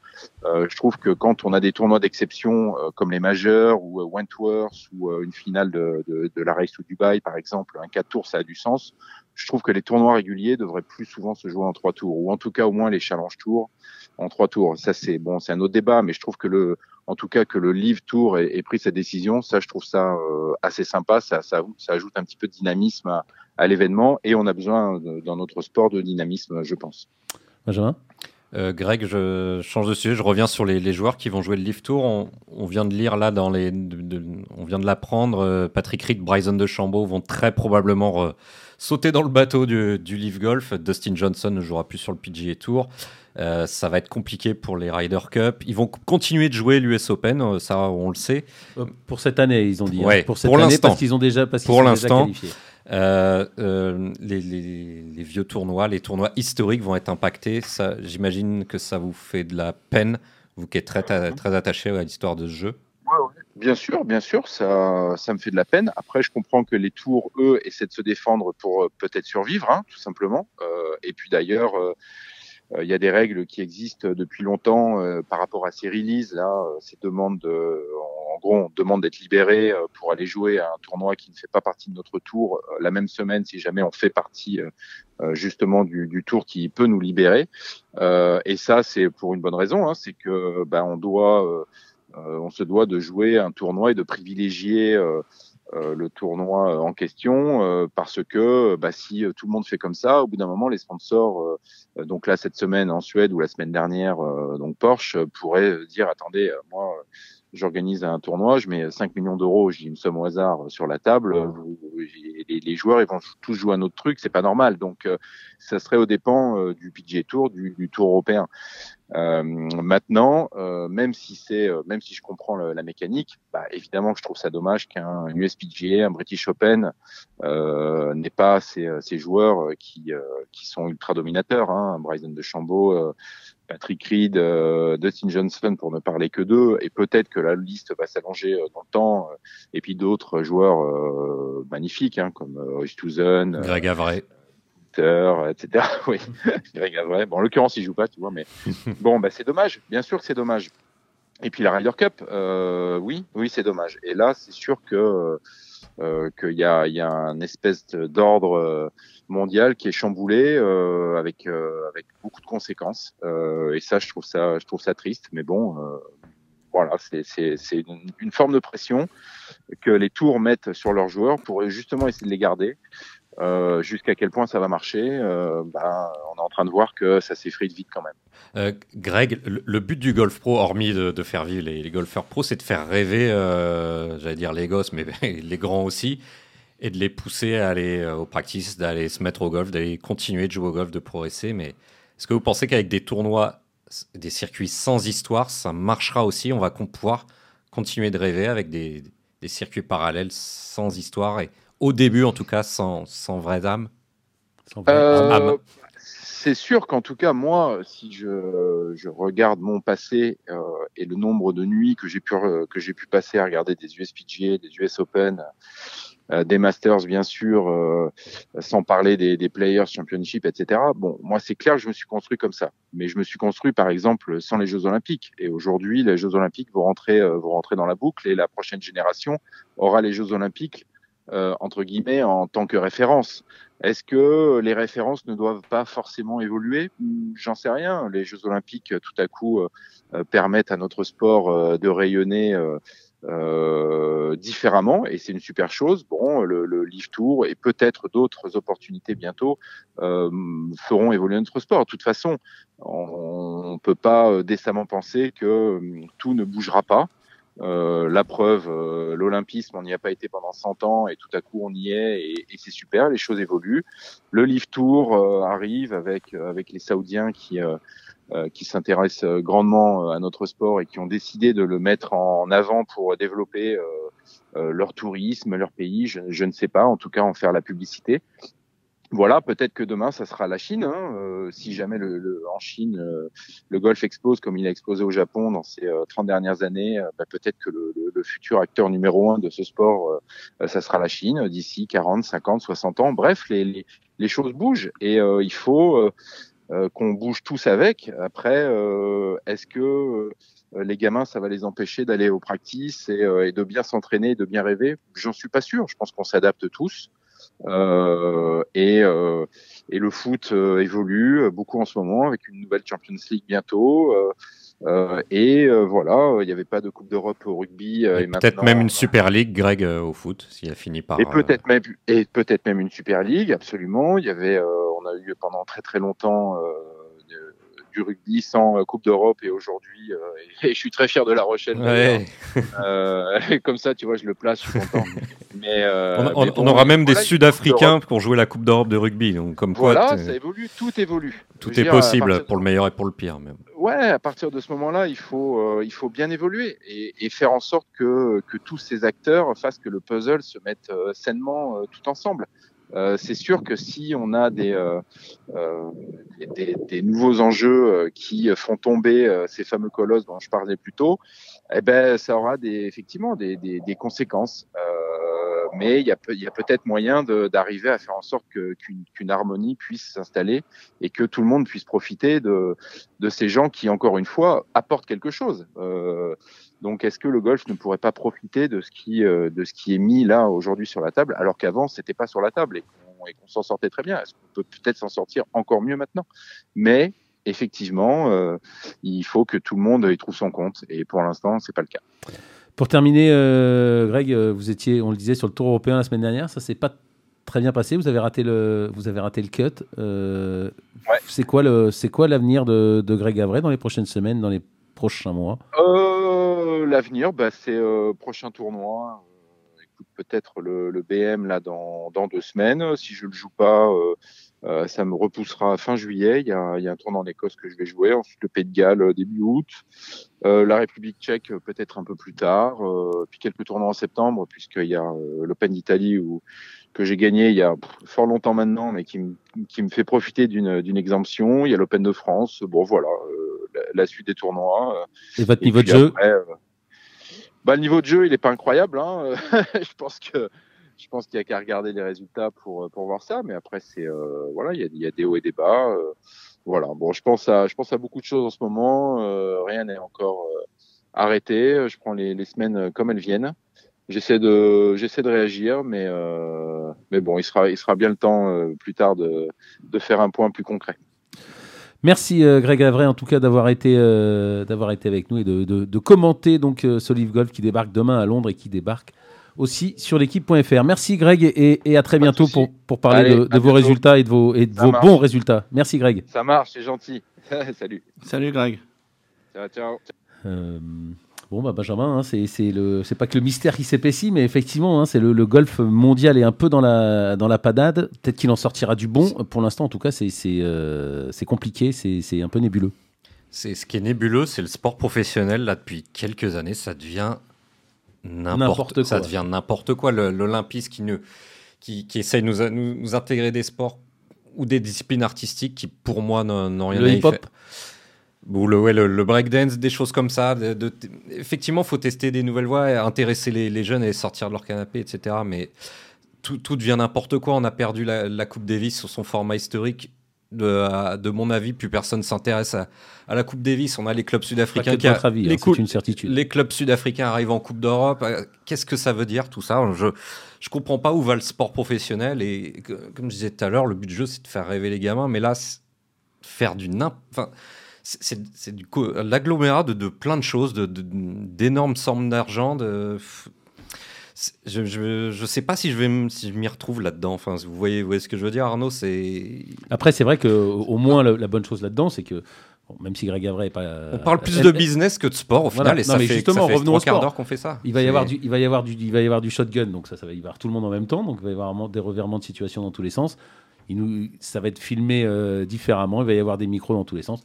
Euh, je trouve que quand on a des tournois d'exception euh, comme les majeurs ou euh, Wentworth ou une finale de, de, de, la Race ou Dubaï par exemple, un 4 tours, ça a du sens. Je trouve que les tournois réguliers devraient plus souvent se jouer en trois tours ou en tout cas au moins les challenge tours en trois tours. Ça c'est bon, c'est un autre débat, mais je trouve que le en tout cas que le Live Tour ait, pris sa décision, ça je trouve ça euh, assez sympa, ça, ça, ça, ajoute un petit peu de dynamisme à, à l'événement. Et on a besoin dans notre sport de dynamisme, je pense. Benjamin? Euh, Greg, je change de sujet, je reviens sur les, les joueurs qui vont jouer le Live Tour. On, on, vient de lire là dans les, de, de, on vient de l'apprendre. Euh, Patrick Reed, Bryson de Chambaud vont très probablement sauter dans le bateau du, du Live Golf. Dustin Johnson ne jouera plus sur le PGA Tour. Euh, ça va être compliqué pour les Ryder Cup. Ils vont continuer de jouer l'US Open, ça on le sait. Pour cette année, ils ont dit. Ouais, hein. Pour cette pour année, parce qu'ils ont déjà parce Pour l'instant, euh, euh, les, les, les, vieux tournois, les tournois historiques vont être impactés. J'imagine que ça vous fait de la peine, vous qui êtes très, très attaché à l'histoire de ce jeu. Ouais, ouais. Bien sûr, bien sûr, ça, ça me fait de la peine. Après, je comprends que les tours, eux, essaient de se défendre pour peut-être survivre, hein, tout simplement. Euh, et puis d'ailleurs, euh, il y a des règles qui existent depuis longtemps euh, par rapport à ces releases là, euh, ces demandes de, en gros, on demande d'être libéré pour aller jouer à un tournoi qui ne fait pas partie de notre tour la même semaine si jamais on fait partie justement du, du tour qui peut nous libérer. et ça, c'est pour une bonne raison, hein, c'est que ben, on doit, on se doit de jouer un tournoi et de privilégier euh, le tournoi euh, en question euh, parce que bah, si tout le monde fait comme ça, au bout d'un moment, les sponsors, donc là cette semaine en Suède ou la semaine dernière, donc Porsche pourrait dire attendez, moi j'organise un tournoi, je mets 5 millions d'euros, j'ai une somme au hasard sur la table, les, les, joueurs ils vont tous jouer un autre truc, c'est pas normal. Donc ça serait au dépend du PGA Tour, du, du Tour européen. Euh, maintenant, euh, même si c'est, euh, même si je comprends le, la mécanique, bah, évidemment que je trouve ça dommage qu'un USPGA, un British Open, euh, n'ait pas ces, ces joueurs qui, qui sont ultra dominateurs, hein, Bryson de Chambaud, Patrick Reed, Dustin Johnson, pour ne parler que d'eux, et peut-être que la liste va s'allonger dans le temps, et puis d'autres joueurs magnifiques, hein, comme Oosthuizen, Greg Avray etc. [laughs] oui, [laughs] vrai. Bon, en l'occurrence, il joue pas, tu vois, mais [laughs] bon, bah, c'est dommage. Bien sûr que c'est dommage. Et puis la Ryder Cup, euh, oui, oui, c'est dommage. Et là, c'est sûr que euh, qu'il y a, il y a un espèce d'ordre euh, mondial qui est chamboulé euh, avec euh, avec beaucoup de conséquences. Euh, et ça, je trouve ça, je trouve ça triste. Mais bon, voilà, c'est c'est une, une forme de pression que les tours mettent sur leurs joueurs pour justement essayer de les garder. Euh, jusqu'à quel point ça va marcher, euh, bah, on est en train de voir que ça s'effrite vite quand même. Euh, Greg, le, but du golf pro, hormis de, faire vivre les, golfeurs pros, c'est de faire rêver, euh, j'allais dire les gosses, mais [laughs] les grands aussi, et de les pousser à aller euh, au practice, d'aller se mettre au golf, d'aller continuer de jouer au golf, de progresser. Mais est-ce que vous pensez qu'avec des tournois, des circuits sans histoire, ça marchera aussi? On va pouvoir continuer de rêver avec des, des circuits parallèles sans histoire et au début en tout cas, sans, sans vraie âme sans vraie euh, âme. C'est sûr qu'en tout cas, moi, si je, je regarde mon passé euh, et le nombre de nuits que j'ai pu, que j'ai pu passer à regarder des USPGA, des US Open, des Masters bien sûr, sans parler des, des Players Championship, etc. Bon, moi c'est clair, je me suis construit comme ça, mais je me suis construit par exemple sans les Jeux Olympiques. Et aujourd'hui, les Jeux Olympiques vont rentrer, vont rentrer dans la boucle et la prochaine génération aura les Jeux Olympiques euh, entre guillemets en tant que référence. Est-ce que les références ne doivent pas forcément évoluer? J'en sais rien. Les Jeux Olympiques, tout à coup, euh, permettent à notre sport euh, de rayonner différemment, et c'est une super chose. Bon, le, le Live Tour et peut-être d'autres opportunités bientôt feront évoluer notre sport. De toute façon, on ne peut pas décemment penser que tout ne bougera pas. Euh, la preuve, euh, l'olympisme, on n'y a pas été pendant 100 ans et tout à coup on y est et, et c'est super, les choses évoluent. Le Live Tour euh, arrive avec avec les Saoudiens qui qui s'intéressent grandement à notre sport et qui ont décidé de le mettre en avant pour développer leur tourisme, leur pays. Je, je, ne sais pas, en tout cas en faire la publicité voilà, peut-être que demain, ça sera la Chine. Hein, euh, si jamais le, en Chine, euh, le golf explose comme il a explosé au Japon dans ces 30 euh, dernières années, bah, peut-être que le, le, futur acteur numéro un de ce sport, ça sera la Chine d'ici 40, 50, 60 ans. Bref, les choses bougent et il faut qu'on bouge tous avec. Après, est-ce que les gamins, ça va les empêcher d'aller aux practices et, et de bien s'entraîner, de bien rêver? J'en suis pas sûr. Je pense qu'on s'adapte tous. Euh, et, euh, et, le foot euh, évolue beaucoup en ce moment avec une nouvelle Champions League bientôt. Euh, et voilà, il n'y avait pas de Coupe d'Europe au rugby. et, peut-être même une Super League, Greg, au foot, s'il a fini par. Et peut-être même, et peut-être même une Super League, absolument. Il y avait, on a eu pendant très très longtemps du rugby sans euh, Coupe d'Europe et aujourd'hui, euh, et, [laughs] je suis très fier de La Rochelle. Euh, [laughs] comme ça, tu vois, je le place, je suis content. [laughs] mais, on, aura même des Sud-Africains pour jouer la Coupe d'Europe de rugby. Donc, comme voilà, ça évolue, tout évolue. Tout est possible pour le meilleur et pour le pire. Même. Ouais, à partir de ce moment-là, il faut, il faut bien évoluer et, et, faire en sorte que, que tous ces acteurs fassent que le puzzle se mette sainement tout ensemble. Euh, c'est sûr que si on a des, euh, euh des, des, nouveaux enjeux euh, qui font tomber ces fameux colosses dont je parlais plus tôt, eh ben, ça aura des, effectivement des, des, des conséquences. mais il y a, y a peut-être moyen d'arriver à faire en sorte qu'une harmonie puisse s'installer et que tout le monde puisse profiter de, de ces gens qui, encore une fois, apportent quelque chose. Euh, donc, est-ce que le golf ne pourrait pas profiter de ce qui, euh, de ce qui est mis là aujourd'hui sur la table, alors qu'avant c'était pas sur la table et qu'on s'en sortait très bien? Est-ce qu'on peut peut-être s'en sortir encore mieux maintenant? Mais effectivement, euh, il faut que tout le monde y trouve son compte, et pour l'instant, c'est pas le cas. Pour terminer, euh, Greg, vous étiez, on le disait, sur le Tour européen la semaine dernière. Ça s'est pas très bien passé. Vous avez raté le, vous avez raté le cut. Ouais. C'est quoi le, c'est quoi l'avenir de, de Greg Avray dans les prochaines semaines, dans les prochains mois? Euh, L'avenir, bah, c'est euh, prochain tournoi. Euh, écoute, peut-être le, BM là dans, dans, deux semaines. Si je le joue pas, euh, ça me repoussera fin juillet. Il y a, y a un tournoi en Écosse que je vais jouer. Ensuite le Pays de Galles début août. la République tchèque peut-être un peu plus tard. puis quelques tournois en septembre puisqu'il y a l'Open d'Italie où que j'ai gagné il y a fort longtemps maintenant, mais qui me fait profiter d'une exemption. Il y a l'Open de France. Bon, voilà la, suite des tournois. Euh. Et votre niveau de jeu euh, bah, Le niveau de jeu, il n'est pas incroyable. Hein. [laughs] je pense que je pense qu'il y a qu'à regarder les résultats pour pour voir ça. Mais après, c'est euh, voilà, il y a, y a, des hauts et des bas. voilà. Bon, je pense à je pense à beaucoup de choses en ce moment. rien n'est encore arrêté. Je prends les, les, semaines comme elles viennent. J'essaie de j'essaie de réagir, mais mais bon, il sera il sera bien le temps plus tard de de faire un point plus concret. Merci euh, Greg Avray en tout cas d'avoir été, euh, d'avoir été avec nous et de, de, commenter donc euh, ce Live Golf qui débarque demain à Londres et qui débarque aussi sur l'équipe.fr. Merci Greg et, et, à très bientôt pour, pour parler de, de vos résultats et de vos, et de vos bons résultats. Merci Greg. Ça marche, c'est gentil. [laughs] Salut. Salut Greg. Ciao, ciao. Bon, bah Benjamin, hein, c'est le, c'est pas que le mystère qui s'épaissit, mais effectivement, hein, c'est le, le, golf mondial est un peu dans la dans la panade. Peut-être qu'il en sortira du bon. Pour l'instant, en tout cas, c'est euh, compliqué, c'est un peu nébuleux. C'est ce qui est nébuleux, c'est le sport professionnel là depuis quelques années, ça devient n'importe quoi. Ça devient n'importe quoi. L'Olympisme qui qui, qui essaye de nous, nous, nous intégrer des sports ou des disciplines artistiques qui, pour moi, n'ont rien à y faire. Ou le, ouais, le, breakdance, des choses comme ça. De, effectivement, il faut tester des nouvelles voies, intéresser les, les, jeunes et sortir de leur canapé, etc. Mais tout, tout devient n'importe quoi. On a perdu la, la Coupe Davis sur son format historique. De, de mon avis, plus personne s'intéresse à, à la Coupe Davis. On a les clubs sud-africains qui de a- votre avis, les, hein, une certitude. les clubs sud-africains arrivent en Coupe d'Europe. Euh, Qu'est-ce que ça veut dire tout ça? Je je comprends pas où va le sport professionnel et que- comme je disais tout à l'heure, le but du jeu c'est de faire rêver les gamins, mais là faire du nimp- enfin c'est- du l'agglomérat de, de plein de choses, de- de- d'énormes sommes d'argent. De, je, je, je sais pas si je vais si je m'y retrouve là-dedans. Enfin, vous voyez, vous voyez ce que je veux dire, Arnaud C'est Après, c'est vrai que au moins la, la bonne chose là-dedans, c'est que bon, même si Greg Avray est pas, on parle plus de business que de sport au Voilà. final, et Non, ça mais fait, justement, ça fait revenons sport. d'heure qu'on fait ça. Il va y avoir du, il va y avoir du, il va y avoir du shotgun, donc ça, ça va y avoir tout le monde en même temps, donc il va y avoir des revirements de situation dans tous les sens. Il nous, ça va être filmé euh, différemment, il va y avoir des micros dans tous les sens.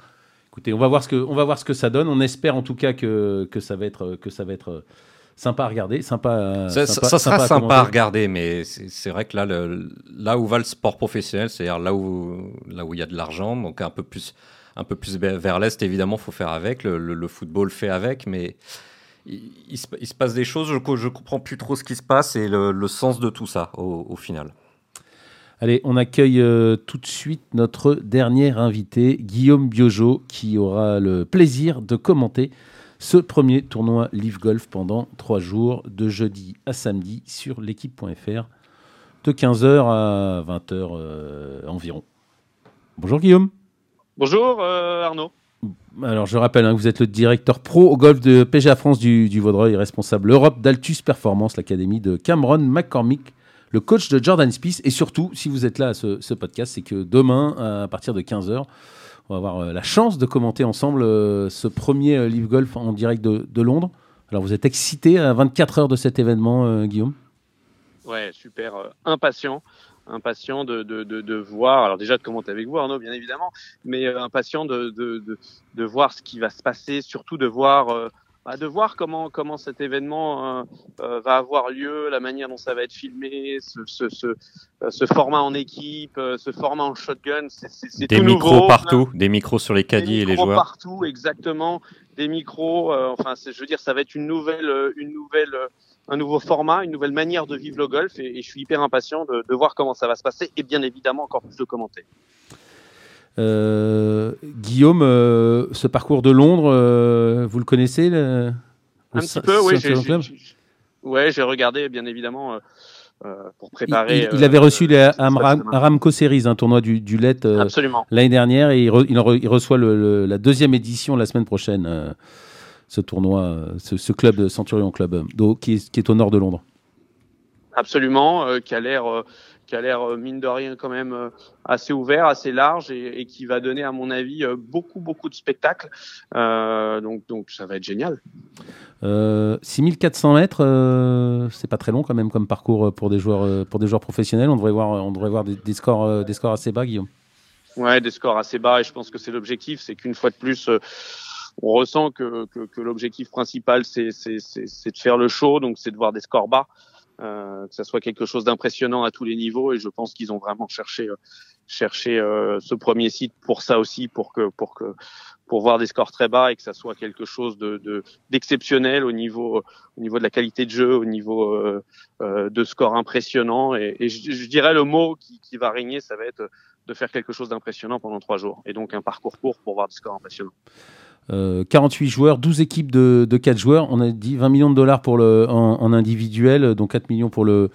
Écoutez, on va voir ce que, on va voir ce que ça donne. On espère en tout cas que, que ça va être, que ça va être euh, sympa à regarder, sympa. à- Ça, sympa- ça sera sympa, à regarder, mais c'est vrai que là, le- là où va le sport professionnel, c'est-à-dire là où là où il y a de l'argent, donc un peu plus un peu plus vers l'est, évidemment, faut faire avec. Le, le- le football fait avec, mais il, il se, il se passe des choses. Je, je comprends plus trop ce qui se passe et le, le sens de tout ça au, au final. Allez, on accueille euh, tout de suite notre dernier invité, Guillaume Biojo, qui aura le plaisir de commenter ce premier tournoi Live Golf pendant trois jours, de jeudi à samedi, sur l'équipe.fr, de 15h à 20h euh, environ. Bonjour Guillaume. Bonjour euh, Arnaud. Alors je rappelle hein, que vous êtes le directeur pro au golf de PGA France du, du Vaudreuil, responsable Europe d'Altus Performance, l'académie de Cameron McCormick, le coach de Jordan Spieth. Et surtout, si vous êtes là à ce, podcast, c'est que demain, à partir de 15h, on va avoir euh, la chance de commenter ensemble euh, ce premier euh, Live Golf en direct de, Londres. Alors vous êtes excité à 24 heures de cet événement, Guillaume? Ouais, super impatient, impatient de, de, de, voir. Alors déjà de commenter avec vous Arnaud, bien évidemment, mais impatient de, de, voir ce qui va se passer, surtout de voir bah, de voir comment comment cet événement euh, euh, va avoir lieu, la manière dont ça va être filmé, ce, ce, ce, euh, ce format en équipe, ce format en shotgun, c'est Des tout micros nouveau. partout, des micros sur les Des caddies et les micros joueurs. partout, exactement. Des micros. euh, enfin, je veux dire, ça va être une nouvelle, une nouvelle, un nouveau format, une nouvelle manière de vivre le golf, et, et je suis hyper impatient de, de voir comment ça va se passer, et bien évidemment encore plus de commenter. Euh, Guillaume, euh, ce parcours de Londres, euh, vous le connaissez le, Un petit peu, oui. Ouais, j'ai regardé, bien évidemment, euh, pour préparer. il- il avait reçu les Amram-. Aramco Series, un tournoi du, du LET euh, l'année dernière, et il, re- il en re- il reçoit le- le- la deuxième édition la semaine prochaine, ce tournoi, ce, ce club Centurion Club, qui, est, qui est au nord de Londres. Absolument, qui a l'air, qui a l'air euh, mine de rien quand même euh, assez ouvert, assez large et, et qui va donner à mon avis euh, beaucoup beaucoup de spectacles. Euh, donc donc ça va être génial. Euh, 6400 mètres, euh, c'est pas très long quand même comme parcours pour des joueurs, pour des joueurs professionnels. On devrait voir, on devrait voir des, des scores, des scores assez bas, Guillaume. Ouais, des scores assez bas et je pense que c'est l'objectif, c'est qu'une fois de plus. on ressent que, que, que l'objectif principal, c'est de faire le show, donc c'est de voir des scores bas, euh, que ça soit quelque chose d'impressionnant à tous les niveaux. Et je pense qu'ils ont vraiment cherché, euh, cherché euh, ce premier site pour ça aussi, pour que, pour que, pour voir des scores très bas et que ça soit quelque chose de, de d'exceptionnel au niveau, au niveau de la qualité de jeu, au niveau euh, euh, de scores impressionnants. Et, et je, je dirais le mot qui, qui va régner, ça va être de faire quelque chose d'impressionnant pendant trois jours. Et donc un parcours court pour voir des scores impressionnants. Euh, 48 joueurs, 12 équipes de, de 4 joueurs. On a dit 20 millions de dollars pour le, en, en individuel, donc 4 millions pour le,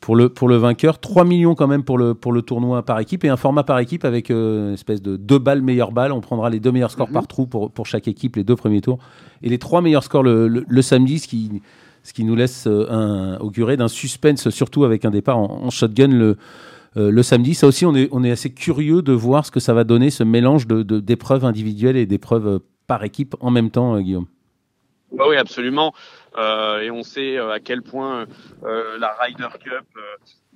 pour le, pour le vainqueur, 3 millions quand même pour le, pour le tournoi par équipe et un format par équipe avec euh, une espèce de deux balles, meilleures balles. On prendra les deux meilleurs scores Mhm. par trou pour, pour chaque équipe, les deux premiers tours, et les trois meilleurs scores le, le- le samedi, ce qui, ce qui nous laisse euh, un, augurer d'un suspense, surtout avec un départ en, en shotgun le, euh, le samedi. Ça aussi, on est, assez curieux de voir ce que ça va donner, ce mélange de- de- d'épreuves individuelles et d'épreuves euh, par équipe en même temps, euh, Guillaume. Bah oui, absolument. Et on sait à quel point la Ryder Cup,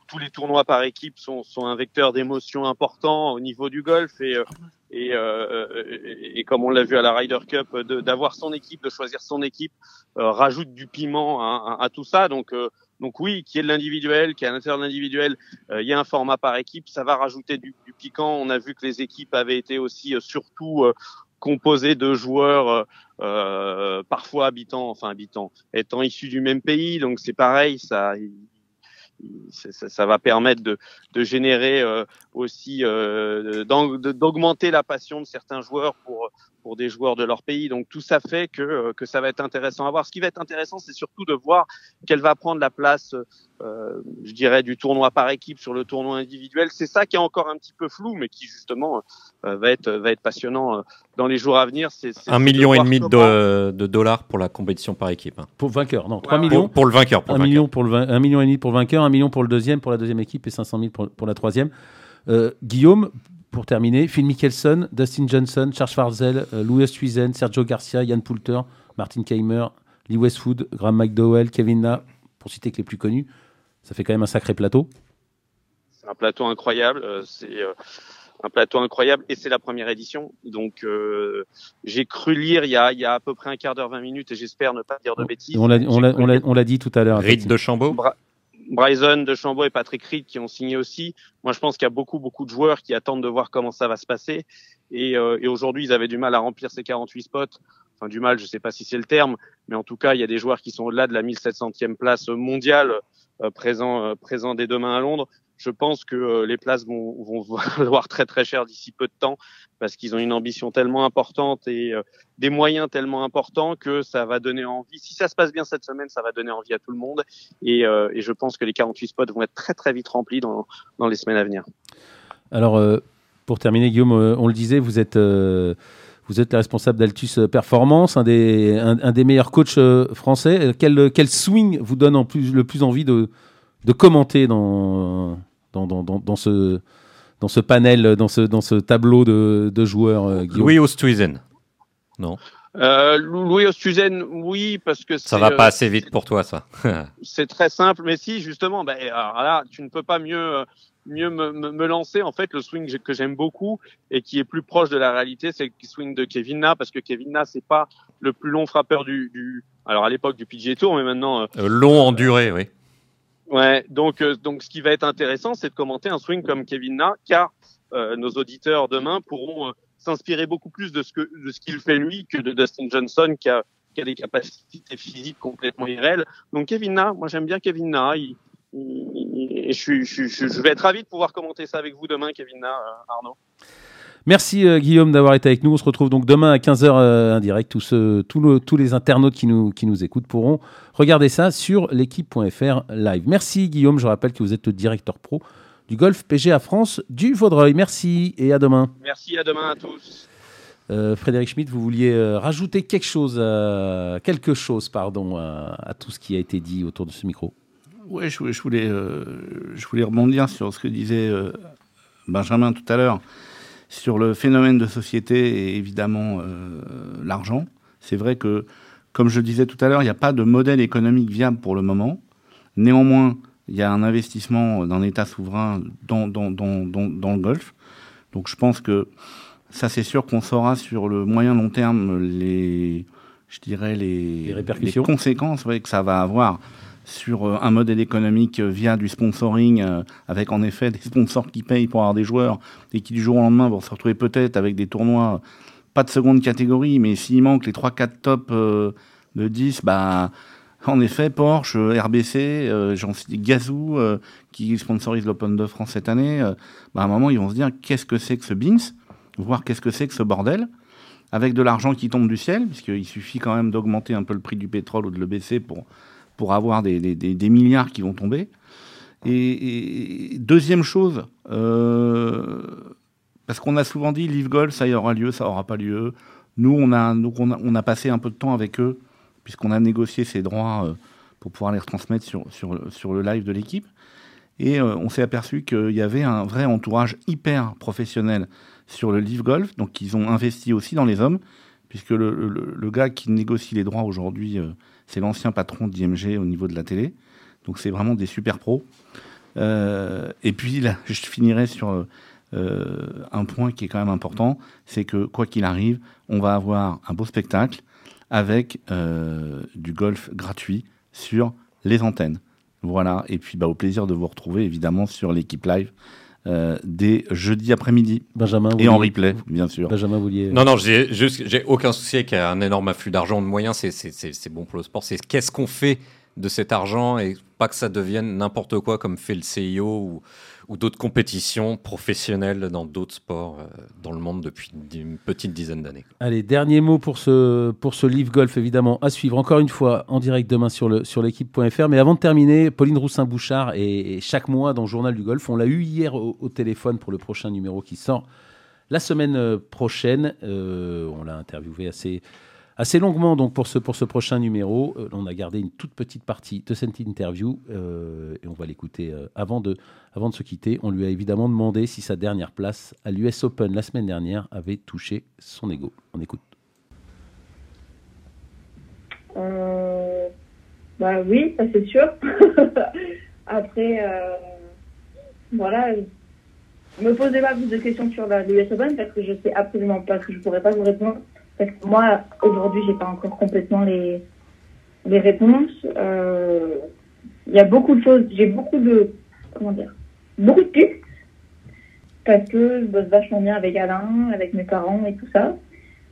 tous les tournois par équipe sont, un vecteur d'émotion important au niveau du golf. Et, et, et, comme on l'a vu à la Ryder Cup, de- d'avoir son équipe, de choisir son équipe, rajoute du piment à, à- tout ça. Donc, donc oui, qui est de l'individuel, qui est à l'intérieur de l'individuel, euh, il y a un format par équipe, ça va rajouter du, du piquant. On a vu que les équipes avaient été aussi euh, surtout euh, composées de joueurs euh, euh, parfois habitants, enfin habitants, étant issus du même pays. Donc c'est pareil, ça, ça, ça, va permettre de, de générer euh, aussi euh, d'augmenter la passion de certains joueurs pour pour des joueurs de leur pays. Donc tout ça fait que, euh, que ça va être intéressant à voir. Ce qui va être intéressant, c'est surtout de voir quelle va prendre la place, euh, je dirais, du tournoi par équipe sur le tournoi individuel. C'est ça qui est encore un petit peu flou, mais qui justement euh, va être va être passionnant dans les jours à venir. C'est un million et demi de, de, dollars pour la compétition par équipe. Hein. Pour vainqueur, non, 3 millions pour, le vainqueur. Pour un million pour le un million et demi pour le vainqueur, un million pour le deuxième, pour la deuxième équipe et 500 000 pour, pour la troisième. Euh, Guillaume, pour terminer, Phil Mickelson, Dustin Johnson, Charles Schwarzel, euh, Louis Oosthuizen, Sergio Garcia, Yann Poulter, Martin Keimer, Lee Westwood, Graham McDowell, Kevin Na, pour citer que les plus connus. Ça fait quand même un sacré plateau. C'est un plateau incroyable. Euh, c'est euh, un plateau incroyable et c'est la première édition. Donc j'ai cru lire il y, a, il y a à peu près un quart d'heure, 20 minutes et j'espère ne pas dire de bêtises. On l'a dit tout à l'heure. Rite de Chambaud Bryson de Chambaud et Patrick Reed qui ont signé aussi. Moi, je pense qu'il y a beaucoup, beaucoup de joueurs qui attendent de voir comment ça va se passer. Et, euh, aujourd'hui, ils avaient du mal à remplir ces 48 spots. Enfin, du mal, je ne sais pas si c'est le terme, mais en tout cas, il y a des joueurs qui sont au-delà de la 1700e place mondiale euh, présent, euh, présent dès demain à Londres je pense que euh, les places vont, vont [laughs] valoir très très cher d'ici peu de temps parce qu'ils ont une ambition tellement importante et euh, des moyens tellement importants que ça va donner envie. Si ça se passe bien cette semaine, ça va donner envie à tout le monde et, euh, je pense que les 48 spots vont être très très vite remplis dans, dans les semaines à venir. Alors pour terminer, Guillaume, on le disait, vous êtes vous êtes le responsable d'Altus Performance, un des, un, des meilleurs coachs français. Quel, quel swing vous donne en plus, le plus envie de, de commenter dans, dans, dans, dans, ce, dans ce panel, dans ce, dans ce tableau de, de joueurs euh, Louis Oosthuizen Non euh, Louis Oosthuizen, oui, parce que ça va pas euh, assez vite pour toi, ça. [laughs] c'est très simple, mais si justement, ben, alors là, tu ne peux pas mieux mieux me, me, lancer. En fait, le swing que j'aime beaucoup et qui est plus proche de la réalité, c'est le swing de Kevin Na, parce que Kevin Na, c'est pas le plus long frappeur du, du alors à l'époque du PGA Tour, mais maintenant long en durée, oui. Ouais, donc euh, donc ce qui va être intéressant, c'est de commenter un swing comme Kevin Na, car euh, nos auditeurs demain pourront euh, s'inspirer beaucoup plus de ce que de ce qu'il fait lui que de Dustin Johnson qui a qui a des capacités physiques complètement irréelles. Donc Kevin Na, moi j'aime bien Kevin Na. je, suis, je, je, je, vais être ravi de pouvoir commenter ça avec vous demain, Kevin Na, Arnaud. Merci euh, Guillaume d'avoir été avec nous. On se retrouve donc demain à 15h euh, indirect. Tous, tous les internautes qui nous, qui nous écoutent pourront regarder ça sur l'équipe.fr live. Merci Guillaume. Je rappelle que vous êtes le directeur pro du Golf PGA France du Vaudreuil. Merci et à demain. Merci, à demain à tous. Euh, Frédéric Schmitt, vous vouliez rajouter quelque chose, quelque chose pardon, à, tout ce qui a été dit autour de ce micro Oui, je, je, voulais, je voulais rebondir sur ce que disait Benjamin tout à l'heure sur le phénomène de société et évidemment euh, l'argent. C'est vrai que, comme je le disais tout à l'heure, il n'y a pas de modèle économique viable pour le moment. Néanmoins, il y a un investissement d'un État souverain dans, dans, dans, dans, le Golfe. Donc je pense que ça, c'est sûr qu'on saura sur le moyen long terme les, je dirais les, les répercussions, les conséquences que ça va avoir sur euh, un modèle économique euh, via du sponsoring, euh, avec en effet [laughs] des sponsors qui payent pour avoir des joueurs et qui du jour au lendemain vont se retrouver peut-être avec des tournois, pas de seconde catégorie, mais s'il manque les 3-4 tops de 10, bah, en effet, Porsche, RBC, Gazou, qui sponsorise l'Open de France cette année, bah, à un moment, ils vont se dire qu'est-ce que c'est que ce Bins, voir qu'est-ce que c'est que ce bordel, avec de l'argent qui tombe du ciel, puisqu'il suffit quand même d'augmenter un peu le prix du pétrole ou de le baisser pour pour avoir des, milliards qui vont tomber. Et, deuxième chose, euh, parce qu'on a souvent dit Live Golf, ça y aura lieu, ça aura pas lieu. Nous, on a, passé un peu de temps avec eux, puisqu'on a négocié ces droits euh, pour pouvoir les retransmettre sur, le live de l'équipe. Et euh, on s'est aperçu qu'il y avait un vrai entourage hyper professionnel sur le Live Golf. Donc, ils ont investi aussi dans les hommes, puisque le gars qui négocie les droits aujourd'hui c'est l'ancien patron d'IMG au niveau de la télé. Donc c'est vraiment des super pros. Euh, et puis là, [laughs] je finirai sur euh, un point qui est quand même important, c'est que quoi qu'il arrive, on va avoir un beau spectacle avec euh, du golf gratuit sur les antennes. Voilà, et puis bah, au plaisir de vous retrouver évidemment sur l'équipe live euh, dès jeudi après-midi. Benjamin. Et en replay, bien sûr. Benjamin Voulier. Non, non, j'ai juste, j'ai aucun souci avec un énorme afflux d'argent, de moyens, c'est bon pour le sport. C'est qu'est-ce qu'on fait de cet argent et pas que ça devienne n'importe quoi comme fait le CIO ou, ou d'autres compétitions professionnelles dans d'autres sports euh, dans le monde depuis une petite dizaine d'années. Allez, dernier mot pour ce, pour ce livre golf, évidemment, à suivre encore une fois en direct demain sur, le, sur l'équipe.fr. Mais avant de terminer, Pauline Roussin-Bouchard et, chaque mois dans le Journal du Golf, on l'a eu hier au, téléphone pour le prochain numéro qui sort la semaine euh, prochaine. Euh, on l'a interviewé assez assez longuement donc pour ce, pour ce prochain numéro. Euh, on a gardé une toute petite partie de cette interview euh, et on va l'écouter euh, avant, de, avant de se quitter. On lui a évidemment demandé si sa dernière place à l'US Open la semaine dernière avait touché son ego. On écoute. bah oui, ça c'est sûr. [laughs] Après, voilà, me posez pas plus de questions sur l'US Open parce que je sais absolument pas ce que je pourrais pas vous répondre. Parce que moi, aujourd'hui, j'ai pas encore complètement les, les réponses. Euh, il y a beaucoup de choses, j'ai beaucoup de, comment dire, beaucoup de pistes. Parce que je bosse vachement bien avec Alain, avec mes parents et tout ça.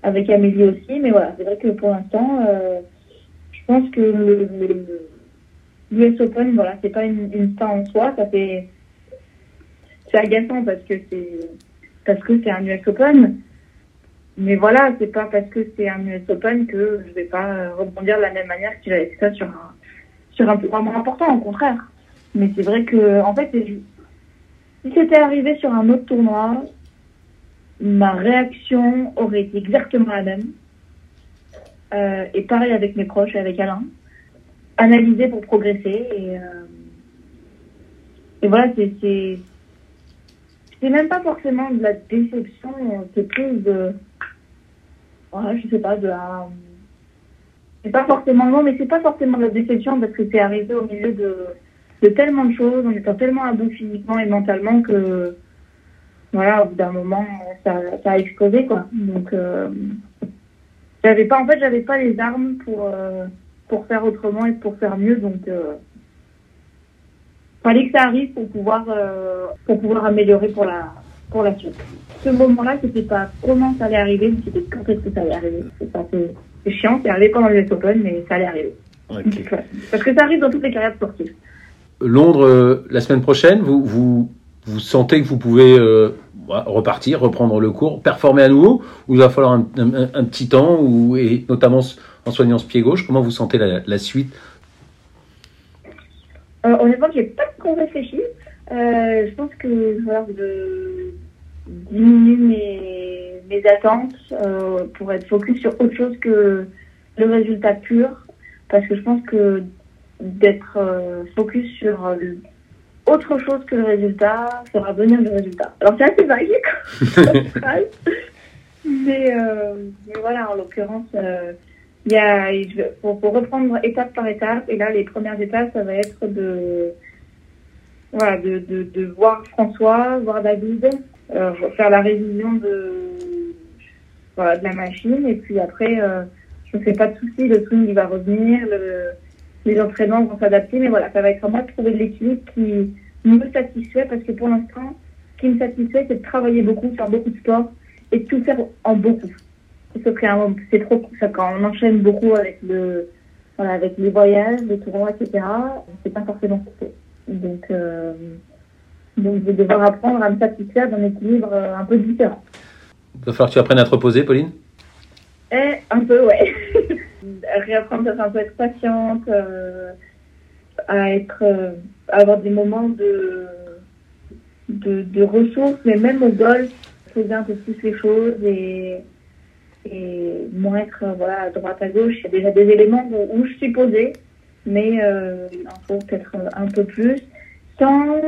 Avec Amélie aussi. Mais voilà, c'est vrai que pour l'instant, euh, je pense que le, l'US Open, voilà, c'est pas une, une fin en soi. Ça fait, c'est agaçant parce que c'est, parce que c'est un US Open mais voilà, c'est pas parce que c'est un US Open que je vais pas rebondir de la même manière que j'avais fait ça sur un, sur un programme important, au contraire. Mais c'est vrai que, en fait, si c'était arrivé sur un autre tournoi, ma réaction aurait été exactement la même. Euh, et pareil avec mes proches et avec Alain. Analyser pour progresser. Et, euh, et voilà, c'est, même pas forcément de la déception, c'est plus de, voilà, je sais pas, de la. C'est pas forcément non, mais c'est pas forcément de la déception parce que c'est arrivé au milieu de, de tellement de choses, en étant tellement à bout physiquement et mentalement que, voilà, au bout d'un moment, ça, ça, a explosé, quoi. Donc, euh, j'avais pas, en fait, j'avais pas les armes pour, euh, pour faire autrement et pour faire mieux, donc, euh, fallait que ça arrive pour pouvoir, euh, pour pouvoir améliorer pour la, pour la suite. Ce moment-là, c'était pas comment ça allait arriver, mais c'était quand est-ce que ça allait arriver. C'est chiant, c'est arrivé pendant les Open, mais ça allait arriver. Parce que ça arrive dans toutes les carrières sportives. Londres, euh, la semaine prochaine, vous, vous, vous sentez que vous pouvez euh, repartir, reprendre le cours, performer à nouveau, ou il va falloir un, un, petit temps, ou, et notamment en soignant ce pied gauche, comment vous sentez la, la suite? Euh, Honnêtement, j'ai pas trop réfléchi. Euh, je pense que voilà, de diminuer mes, mes attentes euh, pour être focus sur autre chose que le résultat pur. Parce que je pense que d'être euh, focus sur autre chose que le résultat fera venir le résultat. Alors c'est assez varié [laughs] mais, mais voilà, en l'occurrence, il y a, pour, pour reprendre étape par étape, et là les premières étapes, ça va être de voilà, de, de, de, voir François, voir David, euh, faire la révision de, voilà, de la machine. Et puis après, euh, je ne fais pas de soucis, le swing il va revenir, le, les entraînements vont s'adapter. Mais voilà, ça va être à moi de trouver l'équilibre qui me satisfait parce que pour l'instant, ce qui me satisfait, c'est de travailler beaucoup, faire beaucoup de sport et de tout faire en beaucoup. C'est trop, ça, quand on enchaîne beaucoup avec le, voilà, avec les voyages, les tournois, etc., c'est pas forcément donc, euh, donc, je vais devoir apprendre à me satisfaire d'un équilibre euh, un peu différent. Il va falloir que tu apprennes à te reposer, Pauline? Eh, Un peu, ouais. [laughs] Réapprendre à un peu être patiente, euh, à être, avoir des moments de, de, de, ressources, mais même au golf, poser un peu plus les choses et, et moins être voilà, à droite à gauche. Il y a déjà des éléments où je suis posée mais euh, il en faut peut-être un peu plus, sans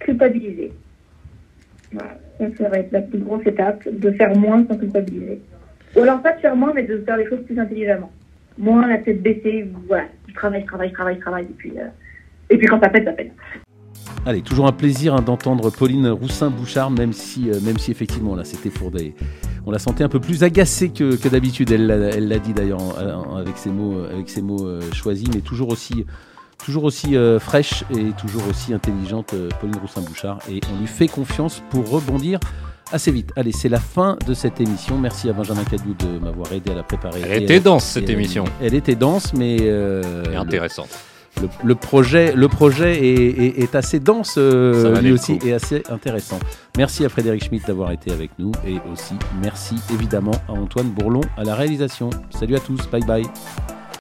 culpabiliser. Voilà, ça, être la plus grosse étape, de faire moins sans culpabiliser. Ou alors pas de faire moins, mais de faire les choses plus intelligemment. Moins la tête baissée, voilà, je travaille, travaille, travaille, travaille, et puis, euh, et puis quand ça pète, ça pète. Allez, toujours un plaisir hein, d'entendre Pauline Roussin-Bouchard, même si, euh, même si effectivement là c'était pour des, on la sentait un peu plus agacée que, d'habitude. Elle l'a dit d'ailleurs avec ses mots, avec ses mots euh, choisis, mais toujours aussi, toujours aussi euh, fraîche et toujours aussi intelligente, Pauline Roussin-Bouchard. Et on lui fait confiance pour rebondir assez vite. Allez, c'est la fin de cette émission. Merci à Benjamin Cadieu de m'avoir aidé à la préparer. Elle Et était dense cette et- émission. Elle était dense, mais euh, Et intéressante. le, le projet, le projet est, est- est assez dense euh, lui aussi et assez intéressant. Merci à Frédéric Schmitt d'avoir été avec nous et aussi merci évidemment à Antoine Bourlon à la réalisation. Salut à tous, bye bye.